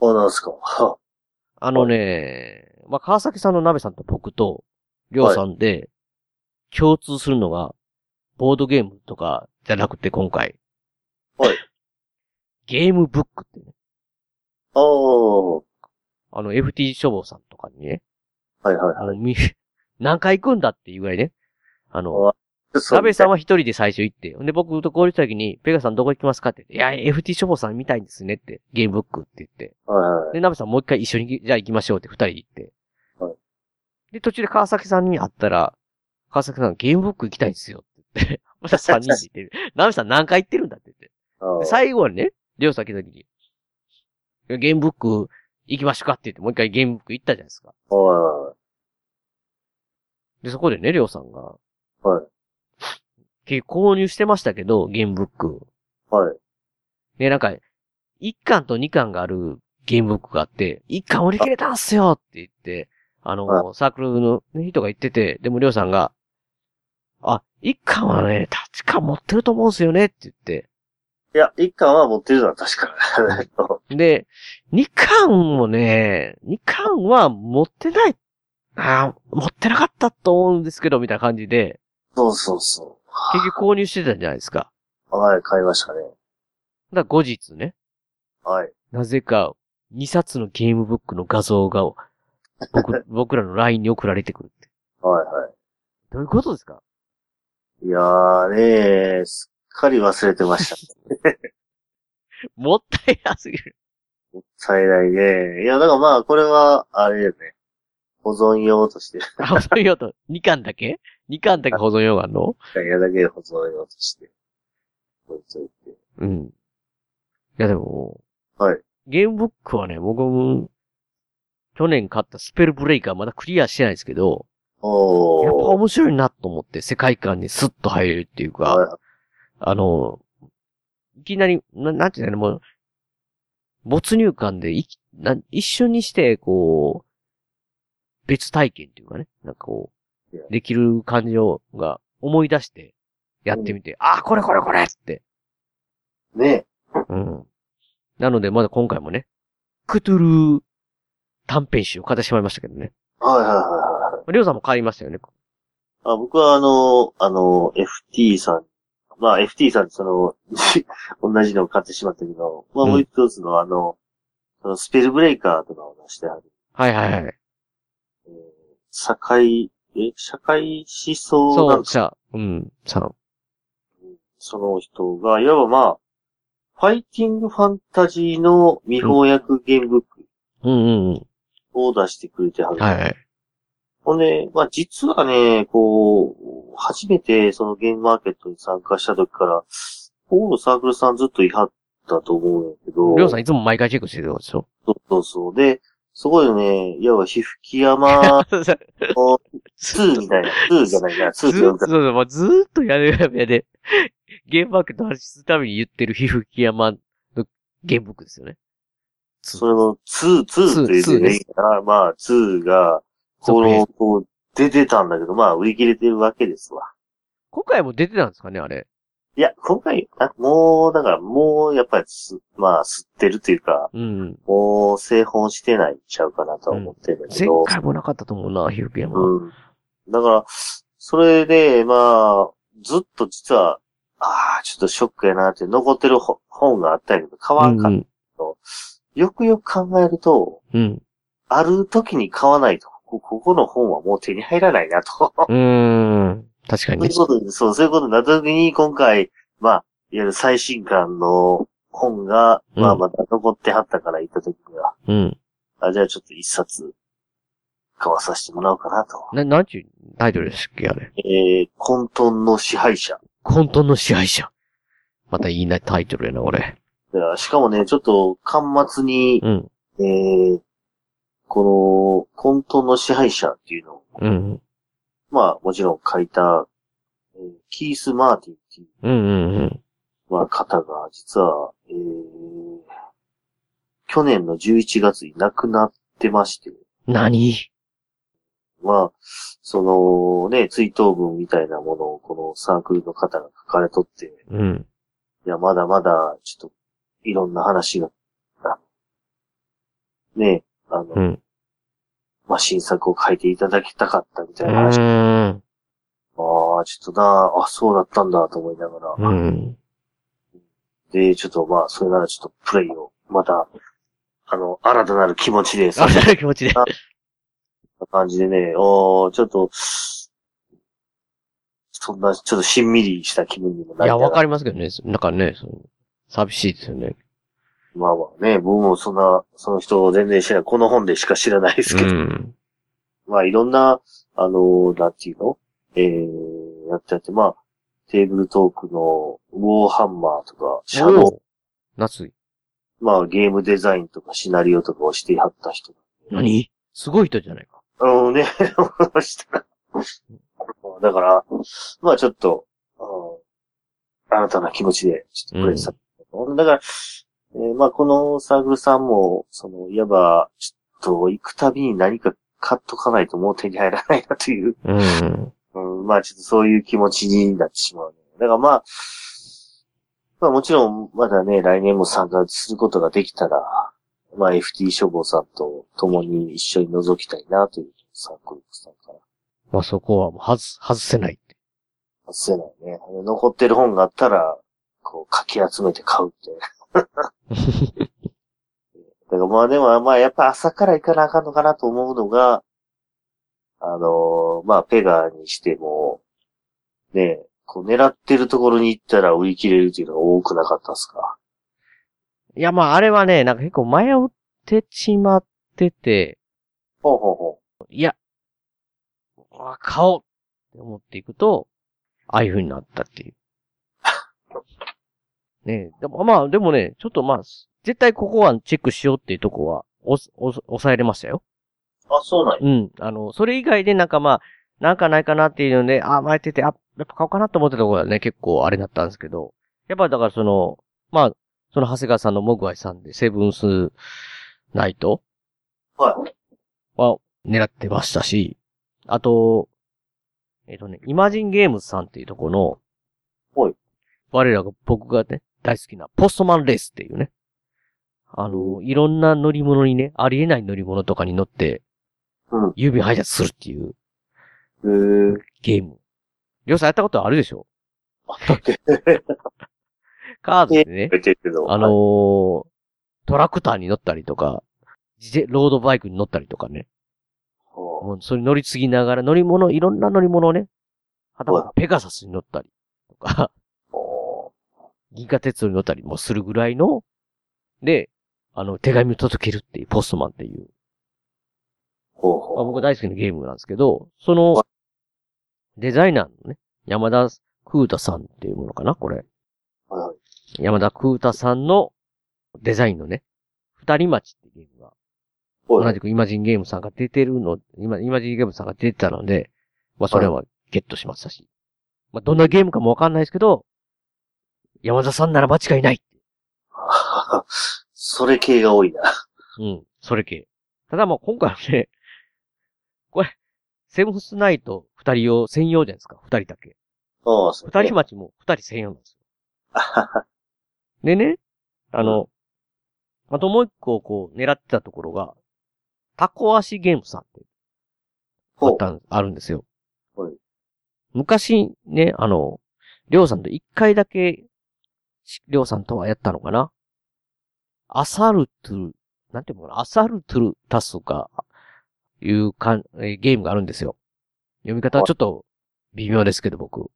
そうなんすか。は あのね、まあ、川崎さんの鍋さんと僕と、りょうさんで、共通するのが、ボードゲームとかじゃなくて今回。はい。ゲームブックってね。おー。あの、FT 消防さんとかにね。はいはいあの、み、何回行くんだっていうぐらいね。あの、そう鍋さんは一人で最初行って、で、僕と合流した時に、ペガさんどこ行きますかって言って、いや、FT 消防さん見たいんですねって、ゲームブックって言って。はいはい。で、鍋さんもう一回一緒に、じゃあ行きましょうって二人で行って。はいで、途中で川崎さんに会ったら、川崎さんゲームブック行きたいんですよって言って、また三人で行ってる。鍋さん何回行ってるんだって言って。で最後はね、りょうさん来た時に、ゲームブック行きましょうかって言って、もう一回ゲームブック行ったじゃないですか。はで、そこでね、りょうさんが、はい。結構購入してましたけど、ゲームブック。はい。ね、なんか、1巻と2巻があるゲームブックがあって、1巻売り切れたんすよって言って、あの、サークルの人が言ってて、でもりょうさんが、あ、1巻はね、確か持ってると思うんすよねって言って、いや、一巻は持ってるのは確かに。で、2巻もね、2巻は持ってない、あー持ってなかったと思うんですけど、みたいな感じで、そうそうそ結局購入してたんじゃないですか。う。はい、買いましたね。だ後日ね、はい。なぜか、2冊のゲームブックの画像が、僕、僕らの LINE に送られてくるって。はいはどういうことですか？い。いやーねー、すっかり忘れてました。もったいなすぎる。もったいないね。いや、だからまあ、これは、あれよね。保存用として。あ、そういうと、2巻だけ？2巻だけ保存用があるの？いやだけ保存用として。置いといて。うん。いやでも、はい。ゲームブックはね、僕も、去年買ったスペルブレイカーまだクリアしてないですけど、おー。やっぱ面白いなと思って世界観にスッと入れるっていうか、はいあの、いきなり、ななんていうのもう、没入感でいきな一緒にして、こう、別体験っていうかね、なんかこう、できる感じを、が思い出して、やってみて、ああ、これこれこれって。ね。うん。なので、まだ今回もね、クトゥルー短編集を買ってしまいましたけどね。はいはいはいはい。りょうさんも買いましたよね。あ僕はあの、あの、FT さん、まあ FT さんその、同じのを買ってしまったけど、まあもう一つのあの、スペルブレイカーとかを出してある、はいはいはい。社会、え、社会思想なそう、んかじゃあ、うん、さん。その人が、いわばまあ、ファイティングファンタジーの未翻訳ゲームブックうんうんうん。を出してくれてはる。はいはい。ほんで、まあ実はね、こう、初めてそのゲームマーケットに参加した時から、ここのサークルさんずっといはったと思うんやけど。りょうさんいつも毎回チェックしてるでしょ？そうそうそう。で、すごいよね、いわばひふき山の2みたいな、2じゃないな、2ずって呼んだそうそう、もうずーっとやるやめで、ゲームマーケット発出するために言ってる皮膚木山のゲームブックですよね。それの2、2って言うねまあ、2が、この、こう、出てたんだけど、まあ、売り切れてるわけですわ。今回も出てたんですかね、あれ。いや、今回、あもう、だから、もう、やっぱりす、まあ、吸ってるというか、うん。もう、製本してないんちゃうかなとは思ってるんだけ前ど。回もなかったと思うな、皮膚木山。うん。だから、それで、まあ、ずっと実は、ああ、ちょっとショックやなって残ってるほ本があったんやけど、買わんかったけど、よくよく考えると、うん。ある時に買わないと、こここの本はもう手に入らないなと。うーん。確かにねそういう。ことで、そう、そういうことになった時に、今回、まあ、いわゆる最新刊の本が、まあ、うんまた残ってはったから行った時には、うん。あ、じゃあちょっと一冊、買わさせてもらおうかなと。な、なんちゅうタイトルでしたっけ、あれ？えー、混沌の支配者。混沌の支配者。またいいなタイトルやな、俺。いやしかもね、ちょっと、端末に、うん。えー、この、混沌の支配者っていうのを、うん。まあ、もちろん書いた、えーキース・マーティンっていう、うんうんうん。まあ、方が、実は、えー、去年の11月に亡くなってまして、何？まあ、そのね、追悼文みたいなものをこのサークルの方が書かれとって、うん。いや、まだまだ、ちょっと、いろんな話が、あね、あの、うん。まあ、新作を書いていただきたかったみたういな話。ああ、ちょっとな、あ、そうだったんだと思いながら。うん。で、ちょっとまあ、それならちょっとプレイを、また、あの、新たなる気持ちで、新たなる気持ちでそんな感じでね、おーちょっと、そんな、ちょっとしんみりした気分にもなりいや、わかり。りますけどね。なんかね、その寂しいですよね。まあまあね、僕もそんな、その人を全然知らない。この本でしか知らないですけど。うん。まあいろんな、あの、なんていうの？えー、やってやって、まあ、テーブルトークのウォーハンマーとか、シャドウ夏。まあゲームデザインとかシナリオとかをしてはった人。何？すごい人じゃないか。うんね、したら。だから、まあちょっと、うん新たな気持ちで、ちょっとプレイさ、だから、えーまあこのサークルさんも、その、いわば、ちょっと行くたびに何か買っとかないともう手に入らないなという、うん。うん、まあちょっとそういう気持ちになってしまう、ね。だからまあ、まあもちろんまだね、来年も参加することができたら、まあ FT 消防さんと共に一緒に覗きたいなというサークルさんから。まあそこはもう外す、外せない。外せないね。残ってる本があったら、こう、かき集めて買うって。だからまあでも、まあやっぱ朝から行かなあかんのかなと思うのが、あのーまあペガにしても、ね、こう狙ってるところに行ったら売り切れるっていうのが多くなかったですか？いや、まああれはね、なんか結構迷ってしまってて、ほうほうほいや、あ買おうっって思っていくと、ああいう風になったっていう。ねでもまあ、でもね、ちょっとまあ、絶対ここはチェックしようっていうとこは、お、お、抑えれましたよ。あ、そうなんや。うん。あの、それ以外でなんかまあ、なんかないかなっていうので、あ、前ってて、あ、やっぱ買おうかなと思ってたところはね、結構あれだったんですけど、やっぱだからその、まあ、その長谷川さんのモグワイさんで、セブンスナイトはい。は狙ってましたし、あと、えっ、とね、イマジンゲームズさんっていうところの、はい。我らが、僕がね、大好きなポストマンレースっていうね、あの、いろんな乗り物にね、ありえない乗り物とかに乗って、うん。郵便配達するっていうへー。ゲーム。りょうさんやったことあるでしょ？カードでね。あのートラクターに乗ったりとか、ロードバイクに乗ったりとかね。はもうそれ乗り継ぎながら乗り物、いろんな乗り物をね、はたまたペガサスに乗ったりとか、銀河鉄道に乗ったりもするぐらいの、で、あの、手紙を届けるっていう、ポストマンっていう、ほうほう。まあ、僕大好きなゲームなんですけど、その、デザイナーのね、山田空太さんっていうものかな、これ。はい。山田空太さんのデザインのね、二人町っていうゲームが、同じくイマジンゲームさんが出てるの、今、イマジンゲームさんが出てたので、まあそれはゲットしましたし。まあどんなゲームかもわかんないですけど、山田さんなら間違いない。それ系が多いな。うん、それ系。ただもう今回はね、これ、セブンスナイト二人用専用じゃないですか、二人だけ。ああ、そう。二人町も二人専用なんですよ。でね、あの、あともう一個こう狙ってたところが、タコ足ゲームさんって、あったん、あるんですよ。はい昔ね、あの、りょうさんと一回だけ、しりょうさんとはやったのかな？アサルトゥル、なんていうの？かなアサルトゥルタスとか、いうかん、えーゲームがあるんですよ。読み方はちょっと微妙ですけど、僕。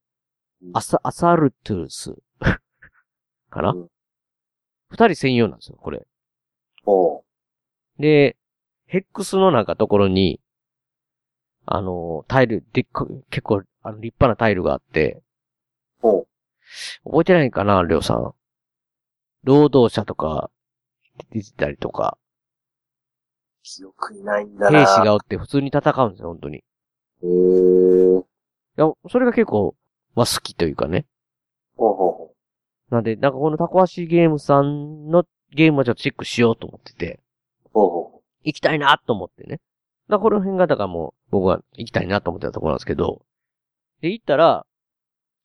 アサ、アサルトゥルス。かな？二、人専用なんですよ、これ。で、ヘックスのなんかところに、あの、タイル、でっか、結構、あの、立派なタイルがあって、覚えてないかな、りょうさん。労働者とか、出てたりとか、記憶にないんだな。兵士がおって普通に戦うんですよ、本当に。へー。いや、それが結構、まあ好きというかね。ほうほうほなんで、なんかこのタコ足ゲームさんのゲームはちょっとチェックしようと思ってて、ほうほ行きたいなと思ってね。だからこの辺が、だからもう、僕は行きたいなと思ってたところなんですけど、で、行ったら、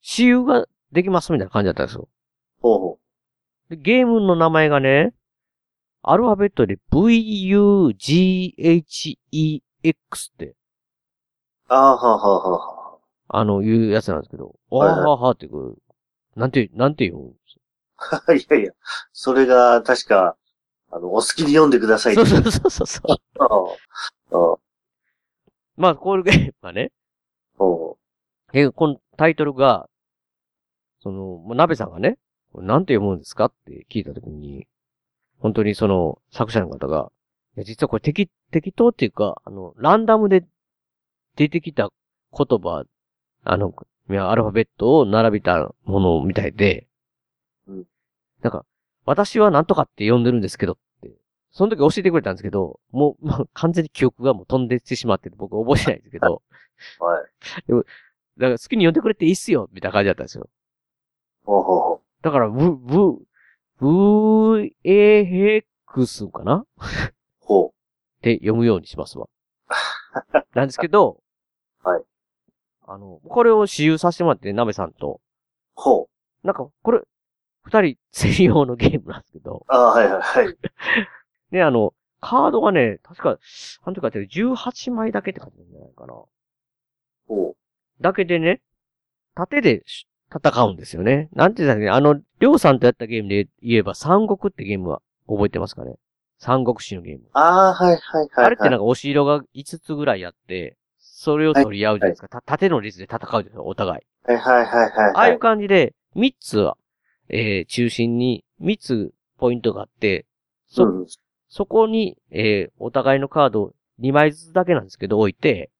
私有ができますみたいな感じだったんですよ。ほうほで、ゲームの名前がね、アルファベットで VUGHEX って、ああ、はあはあはあ。あの、いうやつなんですけど、わはいはいーはーはーっていう、なんて、なんて言うん いやいや、それが確か、あの、お好きに読んでくださいそうそうそうそうそう。ああ、ああ、まあ、こういうゲームがね、え、このタイトルが、その、まあ鍋さんがね、なんて読むんですかって聞いたときに、本当にその、作者の方が、いや、実はこれ適、適当っていうか、あの、ランダムで出てきた言葉、あの、アルファベットを並べたものみたいで、うんなんか、私はなんとかって呼んでるんですけどって、その時教えてくれたんですけど、もう、まあ、完全に記憶がもう飛んでってしまってて僕覚えてないんですけど、はい。でも、だから好きに呼んでくれていいっすよ、みたいな感じだったんですよ。ほうほうほだから、ブ、ブ、ブ、エヘックスかな？ほう。って読むようにしますわ。なんですけど、はい。あの、これを私有させてもらって、ナベさんと。ほう。なんか、これ、二人専用のゲームなんですけど。ああ、はいはいはい。ね、あの、カードがね、確か、なんて書いてある、18枚だけって書いてあるんじゃないかな。ほう。だけでね、盾でし戦うんですよね。なんて言うんだっけ？あの、りょうさんとやったゲームで言えば、三国ってゲームは覚えてますかね？三国志のゲーム。ああ、はいはいはい。あれってなんかお城が5つぐらいあって、それを取り合うじゃないですか。た盾の率で戦うじゃないですか、お互い。はいはいはいはい。ああいう感じで、3つは、えー、中心に3つポイントがあって、そ、うんそこに、えー、お互いのカードを2枚ずつだけなんですけど置いて、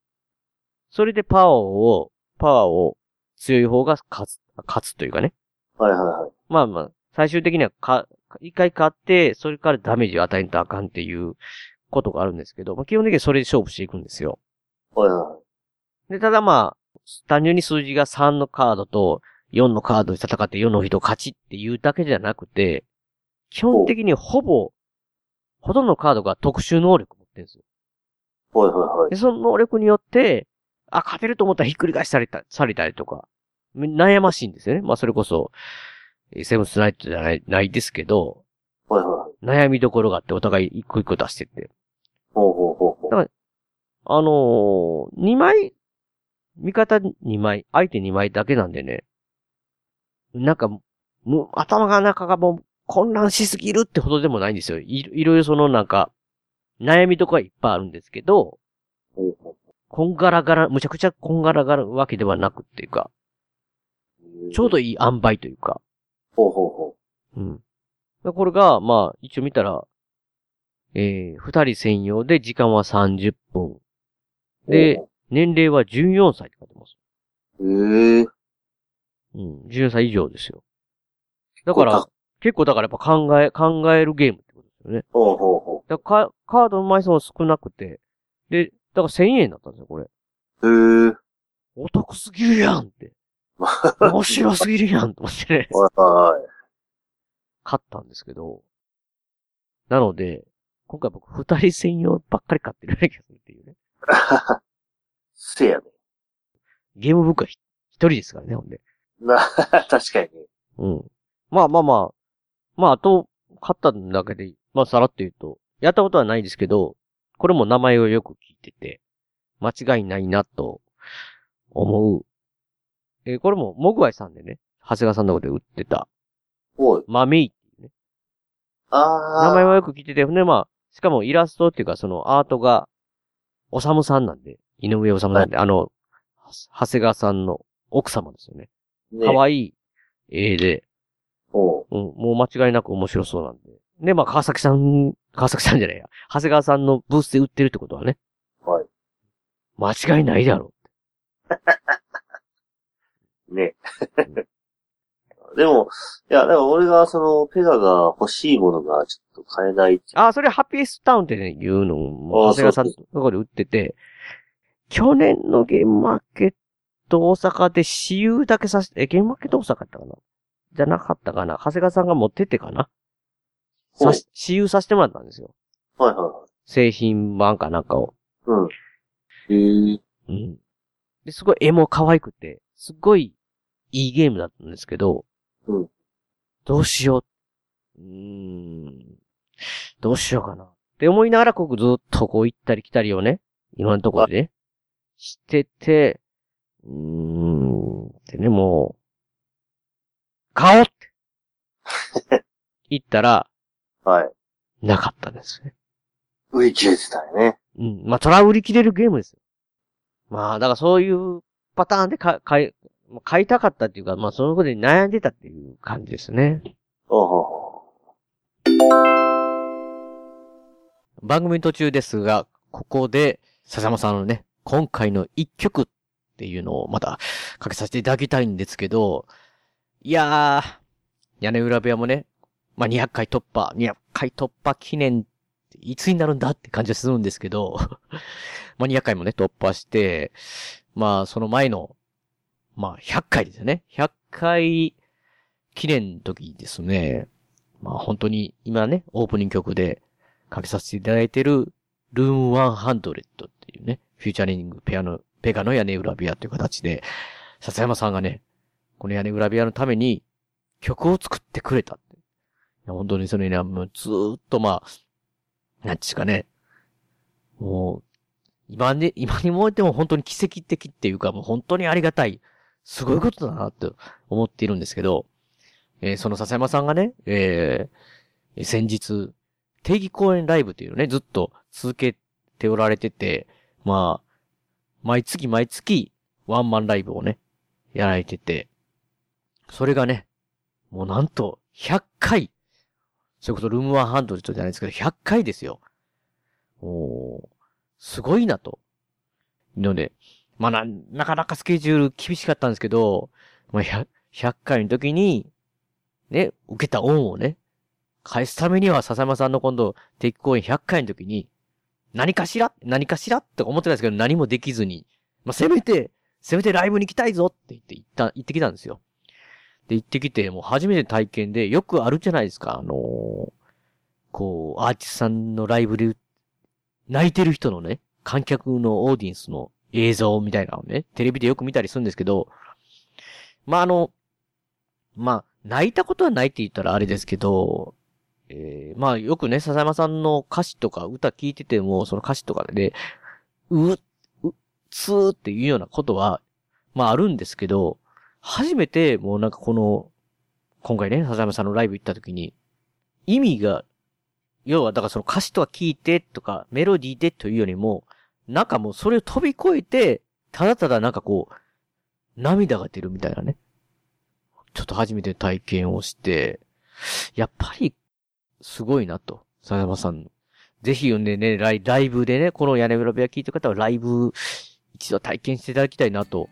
それでパワーをパワーを強い方が勝つ、勝つというかね。はいはいはい。まあまあ、最終的にはか、一回勝って、それからダメージを与えんとあかんっていうことがあるんですけど、まあ、基本的にはそれで勝負していくんですよ。はいはい。で、ただまあ、単純に数字が3のカードと4のカードで戦って4の人勝ちっていうだけじゃなくて、基本的にほぼ、ほとんどのカードが特殊能力持ってるんですよ。はいはいはい。で、その能力によって、あ、勝てると思ったらひっくり返された、されたりとか、悩ましいんですよね。まあそれこそ、えーセブンスナイトじゃない、ないですけど、はいはい。悩みどころがあってお互い一個一個出してって。ほうほうほうほう。だから、あのー、2枚、味方2枚、相手2枚だけなんでね、なんか、む、頭が中がもう混乱しすぎるってほどでもないんですよ。いいろいろそのなんか、悩みとかはいっぱいあるんですけど、こんがらがら、むちゃくちゃこんがらがるわけではなくっていうか、うちょうどいい塩梅というか、ほうほうほうん。でこれが、まあ、一応見たら、えー、二人専用で時間は30分。う。で、年齢は14歳って書いてます。へえ。うん、14歳以上ですよ。だからこ、結構だからやっぱ考え、考えるゲームってことですよね。ほうほうほだかカードの枚数も少なくて、で、だから1000円だったんですよ、これ。う。へえ。お得すぎるやんって。面白すぎるやんと思ってね。はいはい。買ったんですけど。なので、今回僕二人専用ばっかり買ってるような気がするっていうね。せやね。ゲームブックはひ一人ですからね、ほんで。な、確かにね。うん。まあまあまあ。まあ、あと、買っただけで、まあさらっと言うと、やったことはないですけど、これも名前をよく聞いてて、間違いないなと思う。えーこれも、モグワイさんでね、長谷川さんのとこで売ってた、おい。マメイっていうね。あー。名前はよく聞いてて、で、まあ、しかもイラストっていうか、そのアートが、おさむさんなんで、井上おさむなんで、あの、長谷川さんの奥様ですよね。ね可愛い絵で、おう。うん、もう間違いなく面白そうなんで。で、まあ、川崎さん、川崎さんじゃないや。長谷川さんのブースで売ってるってことはね。はい。間違いないだろ ね。でも、いや、でも俺がその、ペガが欲しいものがちょっと買えないってう。あ、それハッピースタウンってね、言うのも、あ長谷川さんのところで売ってて、去年のゲームマーケット大阪で私有だけさせて、え、ゲームマーケット大阪やったかな？じゃなかったかな？長谷川さんが持ってってかな？さし、私有させてもらったんですよ。はいはいはい。製品版かなんかを。うん。へえ。うん。で、すごい絵も可愛くて、すっごいいいゲームだったんですけど、うん。どうしよう。うーん。どうしようかな。って思いながら、ここずっとこう行ったり来たりをね、いろんなところでね、してて、うーん。でね、もう、買おうって。言ったら、はい。なかったですね。売り切れてたよね。うん。まあ、トラ売り切れるゲームですよ。まあ、だからそういうパターンでか買い、買いたかったっていうか、まあ、そのことで悩んでたっていう感じですね。おうほうほ番組途中ですが、ここで、笹山さんのね、今回の一曲っていうのをまたかけさせていただきたいんですけど、いやー、屋根裏部屋もね、まあ、200回突破、200回突破記念っていつになるんだって感じがするんですけど、まあ、200回もね、突破して、まあ、その前の、まあ、100回ですよね。100回記念の時ですね、まあ、本当に今ね、オープニング曲でかけさせていただいてる、ルーム100っていうね、フューチャリングペアの、ペガの屋根裏部屋という形で、笹山さんがね、この屋根裏部屋のために曲を作ってくれた。本当にそれね、もうずーっとまあ、なんちゅうかね、もう、今ね、今にもっても本当に奇跡的っていうか、もう本当にありがたい、すごいことだなって思っているんですけど、えーその笹山さんがね、えー先日、定義公演ライブっていうのね、ずっと続けておられてて、まあ、毎月毎月ワンマンライブをね、やられてて、それがね、もうなんと100回、それこそルームワンハンドルじゃないですけど、100回ですよ。おーすごいなと。ので、まあな、なかなかスケジュール厳しかったんですけど、まあ、100, 100回の時に、ね、受けた恩をね、返すためには笹山さんの今度、定期公演100回の時に、何かしら何かしら？って思ってたんですけど、何もできずに、まあ、せめて、せめてライブに行きたいぞって言って行った、行ってきたんですよ。で、行ってきて、もう初めて体験で、よくあるじゃないですか、あのーこう、アーティストさんのライブで、泣いてる人のね、観客のオーディエンスの映像みたいなのをね、テレビでよく見たりするんですけど、まあ、あの、まあ、泣いたことはないって言ったらあれですけど、えー、まあよくね、笹山さんの歌詞とか歌聞いてても、その歌詞とかで、ね、う、う、つーっていうようなことは、まああるんですけど、初めてもうなんかこの、今回ね、笹山さんのライブ行った時に、意味が、要はだからその歌詞とか聞いてとか、メロディーでというよりも、なんかもうそれを飛び越えて、ただただなんかこう、涙が出るみたいなね。ちょっと初めて体験をして、やっぱりすごいなと。佐山さん。ぜひ読んでね、ライライブでね、この屋根裏部屋聞いた方はライブ一度体験していただきたいなと。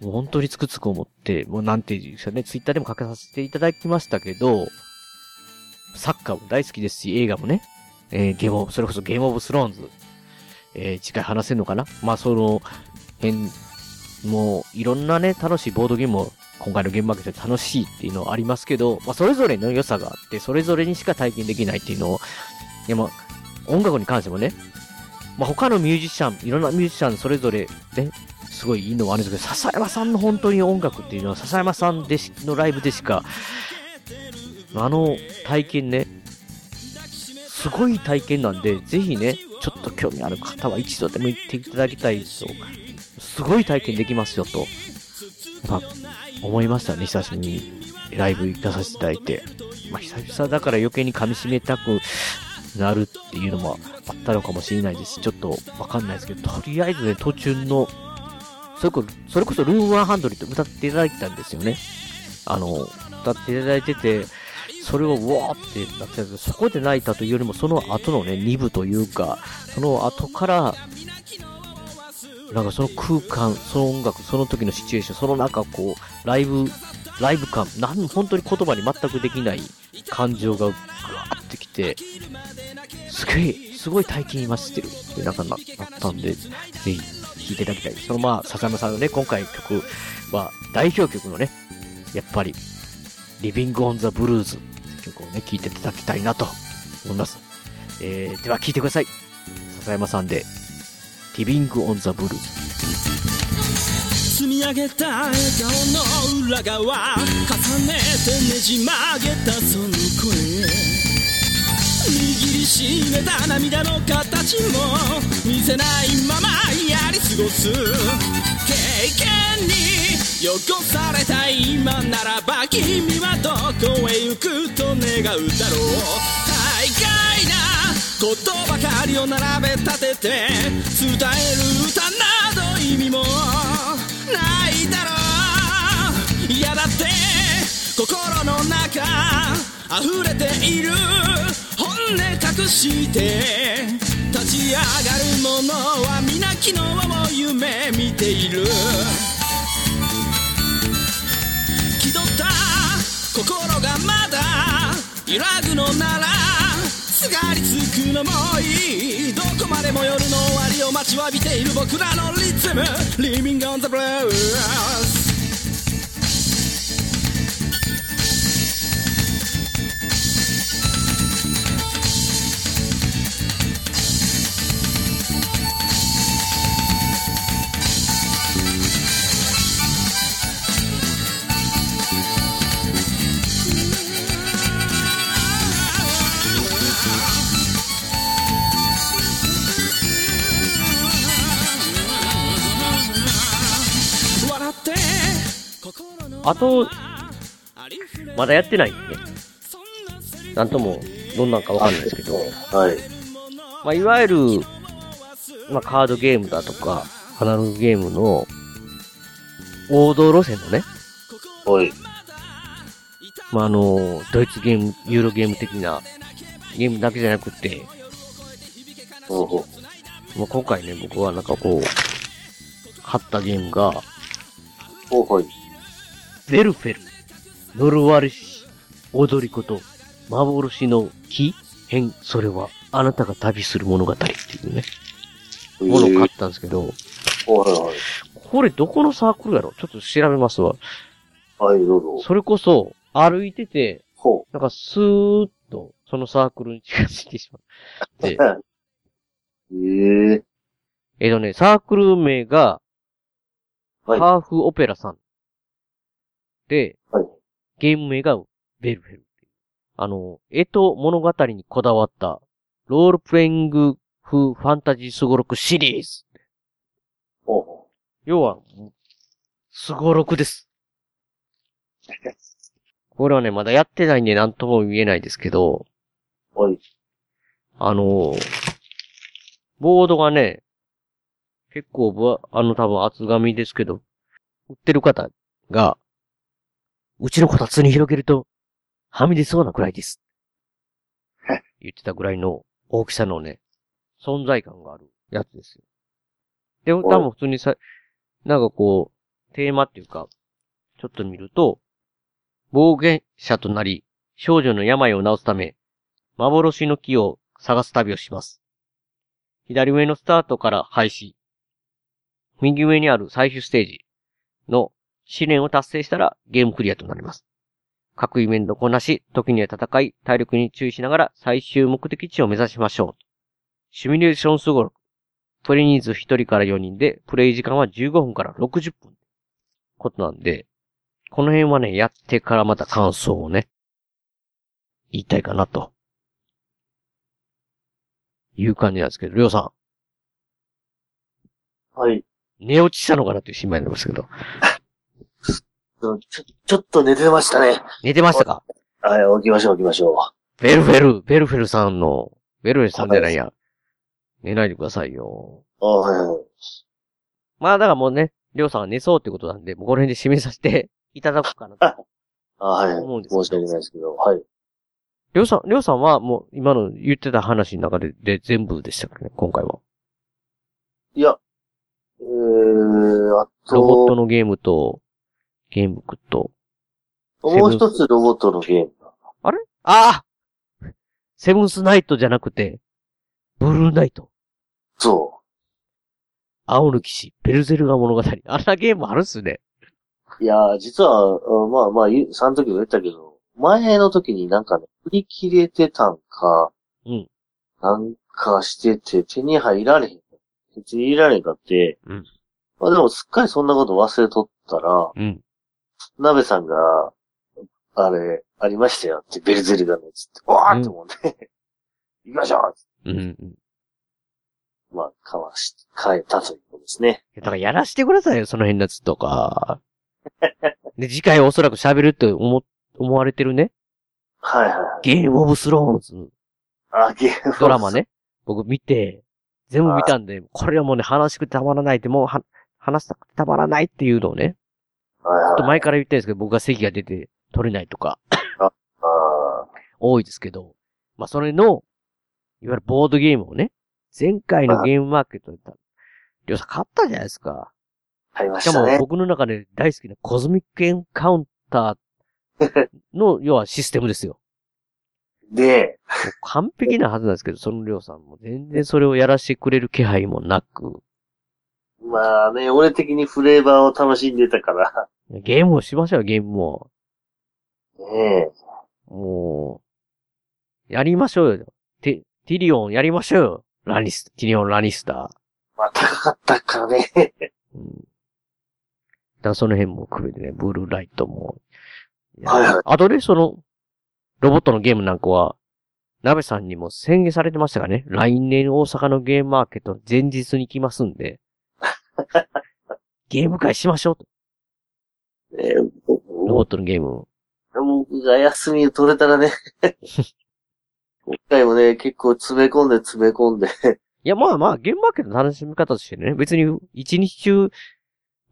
もう本当につくつく思って、もうなんていうんですかね、ツイッターでも書かさせていただきましたけど、サッカーも大好きですし、映画もね、えー、ゲームオブ、それこそゲームオブスローンズ、えー、次回話せるのかな？まあ、その、辺、もう、いろんなね、楽しいボードゲームを今回の現場で楽しいっていうのはありますけど、まあ、それぞれの良さがあって、それぞれにしか体験できないっていうのを、でも、音楽に関してもね、まあ、他のミュージシャン、いろんなミュージシャンそれぞれね、すごいいいのはあるんですけど、笹山さんの本当に音楽っていうのは、笹山さんでしのライブでしか、あの体験ね、すごい体験なんで、ぜひね、ちょっと興味ある方は一度でも行っていただきたいと、すごい体験できますよと、やっぱ思いましたね、久しぶりにライブ出させていただいて。まあ、久々だから余計に噛み締めたくなるっていうのもあったのかもしれないですし、ちょっとわかんないですけど、とりあえずね、途中の、それこそ、それこそルーム100って歌っていただいたんですよね。あの、歌っていただいてて、それをうわーってなってたんですけど、そこで泣いたというよりも、その後のね、2部というか、その後から、なんかその空間、その音楽、その時のシチュエーション、その中こう、ライブ、ライブ感、なん、本当に言葉に全くできない感情がぐわーってきて、すごい、すごい体験今してるってなんかな、なったんで、ぜひ弾いていただきたい。そのまあ、笹山さんのね、今回曲は代表曲のね、やっぱり、リビングオンザブルーズって曲をね、聴いていただきたいなと思います。えー、では聴いてください。笹山さんで、リビングオンザブルーズ。積み上げた笑顔の裏側重ねてねじ曲げたその声握りしめた涙の形も見せないまま過ごす経験に汚された今ならば君はどこへ行くと願うだろう。大概なことばかりを並べ立てて伝える歌など意味もないだろう。いやだって心の中溢れている。本音隠して立ち上がる者は皆昨日を夢見ている。気取った心がまだ揺らぐのならすがりつくのもいい。どこまでも夜の終わりを待ちわびている僕らのリズム。Living on the blues あと、まだやってないんで、なんとも、どんなんかわかんないですけど、はい。まあ、いわゆる、まあ、カードゲームだとか、アナログゲームの、王道路線のね、はい。まあ、あの、ドイツゲーム、ユーロゲーム的な、ゲームだけじゃなくて、ほうほもう今回ね、僕はなんかこう、買ったゲームが、おはい。ベルフェル、呪われし、踊り子と、幻の木編、それは、あなたが旅する物語っていうね、ものを買ったんですけど。これどこのサークルやろ？ちょっと調べますわ。はい、どうぞ。それこそ、歩いてて、ほなんかスーッと、そのサークルに近づいてしまって、う。えええっとね、サークル名が、はいハーフオペラさん。で、はいゲーム名がベルフェルっていう。あの、絵と物語にこだわった、ロールプレイング風ファンタジースゴロクシリーズ。お要は、スゴロクです。これはね、まだやってないんで何とも言えないですけど、はい。あの、ボードがね、結構ぶ、あの多分厚紙ですけど、売ってる方が、うちのこたつに広げると、はみ出そうなくらいです。言ってたぐらいの大きさのね、存在感があるやつですよ。でも多分普通にさ、なんかこう、テーマっていうか、ちょっと見ると、暴言者となり、少女の病を治すため、幻の木を探す旅をします。左上のスタートから開始。右上にある最終ステージの試練を達成したらゲームクリアとなります。各イベントこなし、時には戦い、体力に注意しながら最終目的地を目指しましょう。シミュレーションすごろく。プレイ人数1人から4人で、プレイ時間は15分から60分。ことなんで、この辺はね、やってからまた感想をね、言いたいかなと。いう感じなんですけど、りょうさはい。ん、寝落ちしたのかなという心配になりますけど。ちょ、ちょっと寝てましたね。寝てましたか？はい、起きましょう、起きましょベルフェル、ベルフェルさんの、ベルフェルさんじゃないや。寝ないでくださいよ。う。あはいはい。まあ、だからもうね、りょうさんが寝そうってことなんで、もうこの辺で締めさせて いただこうかなと。あはい。思うんですけど申し訳ないですけど、はい。りょうさん、りょうさんはもう今の言ってた話の中でで全部でしたかね、今回は。いや、えー、あロボットと、のゲームと、ゲームクと、もう一つロボットのゲーム。あれ？ああセブンスナイトじゃなくて、ブルーナイト。そ青の騎士、ベルゼルガ物語。あんなゲームあるっすね。う。いやー、実は、うんまあまあ、その時も言ったけど、前の時になんかね、売り切れてたんか、うん。なんかしてて手に入られへん。手に入られへんかって、うん。まあでもすっかりそんなこと忘れとったら、うん。鍋さんが、あれ、ありましたよって、ベルゼルガのやつって、わーって思って、行きましょううん、うん。まあ、かわし、変えたということですね。だからやらしてくださいよ、その辺のやつとか。で、次回おそらく喋るって思、思われてるね。はいはいはい。ゲームオブスローンズあ、ゲームドラマ。ね。僕見て、全部見たんで、これはもうね、話したくてたまらないって、もうは、話したくてたまらないっていうのをね。ちょっと前から言ってるんですけど、僕が席が出て取れないとか、あ多いですけど、まあ、それの、いわゆるボードゲームをね、前回のゲームマーケットで、りょうさん買ったじゃないですか。ありましかもしたね。僕の中で大好きなコズミックエンカウンター の、要はシステムですよ。で、完璧なはずなんですけど、そのりょうさんも全然それをやらせてくれる気配もなく、まあね、俺的にフレーバーを楽しんでたから、ゲームをしましょうよ、ゲームを。ねもう、やりましょうよ。テ、ティリオンやりましょうよ。ラニス、ティリオン・ラニスター。まあ高かったからね。うん。だからその辺も含めてね、ブルーライトも。はいはいあとで、その、ロボットのゲームなんかは、鍋さんにも宣言されてましたかね。来年大阪のゲームマーケット前日に来ますんで、ゲーム会しましょうと。ねロボットのゲーム。僕が休みを取れたらね。今回もね、結構詰め込んで詰め込んで。いや、まあまあ、ゲームマーケットの楽しみ方としてね、別に一日中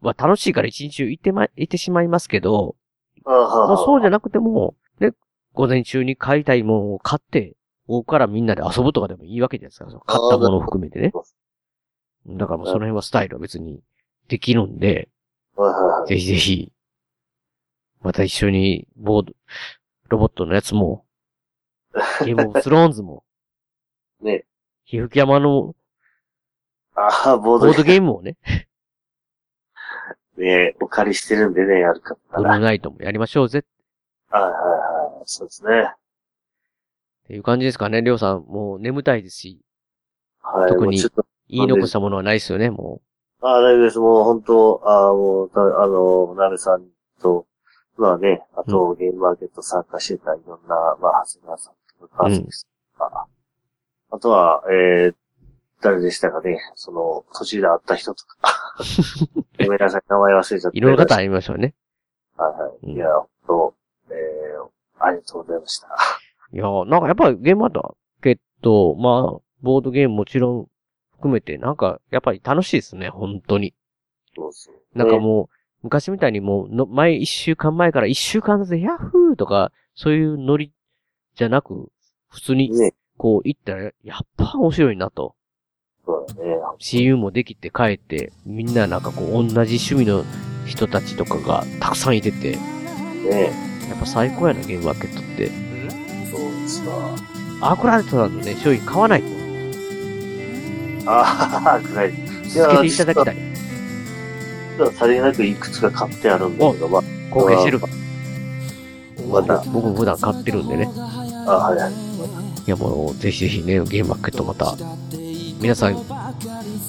は楽しいから一日中行ってま、行ってしまいますけど、まあ、そうじゃなくても、ね、午前中に買いたいものを買って、午後からみんなで遊ぶとかでもいいわけじゃないですか。買ったものを含めてね。だからもうその辺はスタイルは別にできるんで。ぜひぜひ、また一緒に、ボード、ロボットのやつも、ゲームオブスローンズも、ね。ひふき山のああ、ボーボードドゲゲームをね、ー ムね、お借りしてるんでね、やるかったら。ブルーナイトもやりましょうぜっはいはいはい。そうですね。ていう感じですかね。りょうさん、もう眠たいですし、はい。特にちょっと、言い残したものはないですよね、もああ、大丈夫です。もう本当、ああ、もう、たあの、なべさんと、まあね、あと、ゲームマーケット参加してたいろんな、まあ、長谷川さんとか、カズミスとか、あとは、えー、誰でしたかね、その、途中で会った人とか。ごめんなさい、名前忘れちゃっう、た。いろいろ方ありましょうね。はいはい。うんいや、本当、えー、ありがとうございました。いやーなんかやっぱりゲームマーケット、まあ、ボードゲームもちろん含めて、なんか、やっぱり楽しいですね、本当に。そうそう。なんかもう、昔みたいにもうの、前一週間前から一週間でヤッフーとか、そういうノリじゃなく、普通に、ね、こう行ったら、やっぱ面白いなと。そうだね。親友もできて帰って、みんななんかこう、同じ趣味の人たちとかがたくさんいてて、ねやっぱ最高やな、ゲームマーケットって。そうですわ。アークライトさんのね、商品買わないと。ああ、くらい。い続けていただきたい。実はさりげなくいくつか買ってあるんだけど、まあ、貢献してる。また、僕も普段買ってるんでね。あはいはい。いやもう、ぜひぜひね、ゲームマーケットまた、皆さん、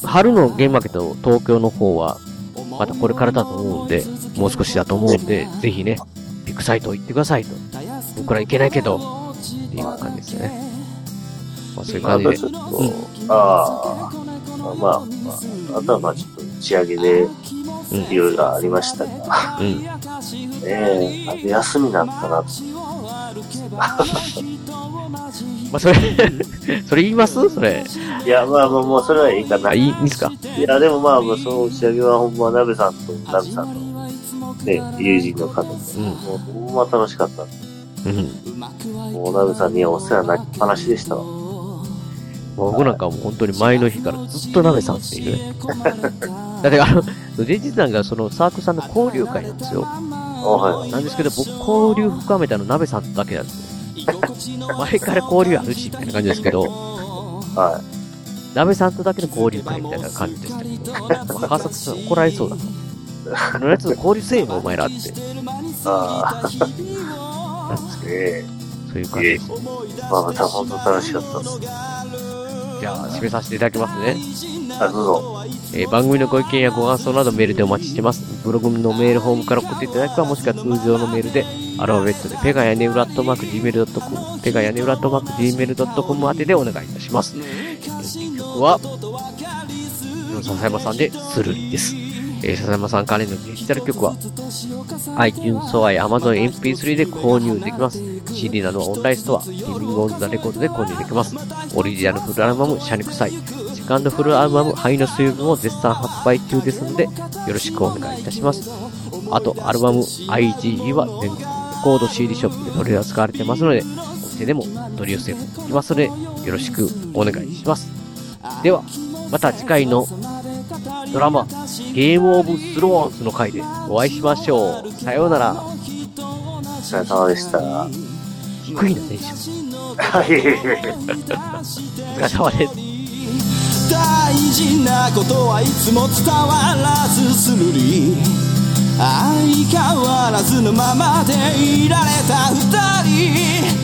春のゲームマーケット東京の方は、またこれからだと思うんで、もう少しだと思うんで、ぜひね、ビッグサイト行ってくださいと。僕ら行けないけど、っていう感じですね。まあそういう感じで。ちょっと、ああ、まあ、まあ、あとはまあちょっと打ち上げで、いろいろありましたが、うん。ええあ休みなんかなと。まあそれ、それ言います？それ。いや、まあまあ、もうそれはいいかな。あ、いい、いいですか？いや、でもまあ、まあその打ち上げはほんま、なべさんと、なべさんの、ね、友人の方で、うん。もうほんま楽しかった。うん。もうなべさんにはお世話になりっぱなしでしたわ。僕なんかもう本当に前の日からずっと鍋さんっていうね。だってあの、前日なんかそのサークルさんの交流会なんですよ。はい。なんですけど僕交流深めたの鍋さんだけなんですよ。前から交流あるし、みたいな感じですけど、は鍋さんとだけの交流会みたいな感じでしたけど、まあ川崎さん怒られそうだな。このやつ交流せえよ、お前らって。い。ああ、なんですけえど、そういう感じです。えまあ、また本当楽しかったです。じゃあ、締めさせていただきますね。あ、どうぞ。えー番組のご意見やご感想などメールでお待ちしてます。ブログのメールフォームから送っていただくか、もしくは通常のメールで、アルファベットでペガヤネウラットマーク Gmail.com、ペガヤネウラットマーク Gmail.com 宛てでお願いいたします。えー曲は、笹山さんでスルリです。えー笹山さん関連のデジタル曲は、iTunes ストアや Amazon MP3 で購入できます。CD などはオンラインストア、リビングオンザレコードで購入できます。オリジナルフルアルバム、シャニクサイ、セカンドフルアルバム、灰の水分を絶賛発売中ですので、よろしくお願いいたします。あと、アルバム IGE は全国レコード CD ショップで取り扱われてますので、お店でも取り寄せできますので、よろしくお願いします。では、また次回のドラマ、ゲームオブスローンズの回でお会いしましょう。さようなら。お疲れ様でした。低いな、テンション。はい。お疲れ様です。大事なことはいつも伝わらずするり相変わらずのままでいられた二人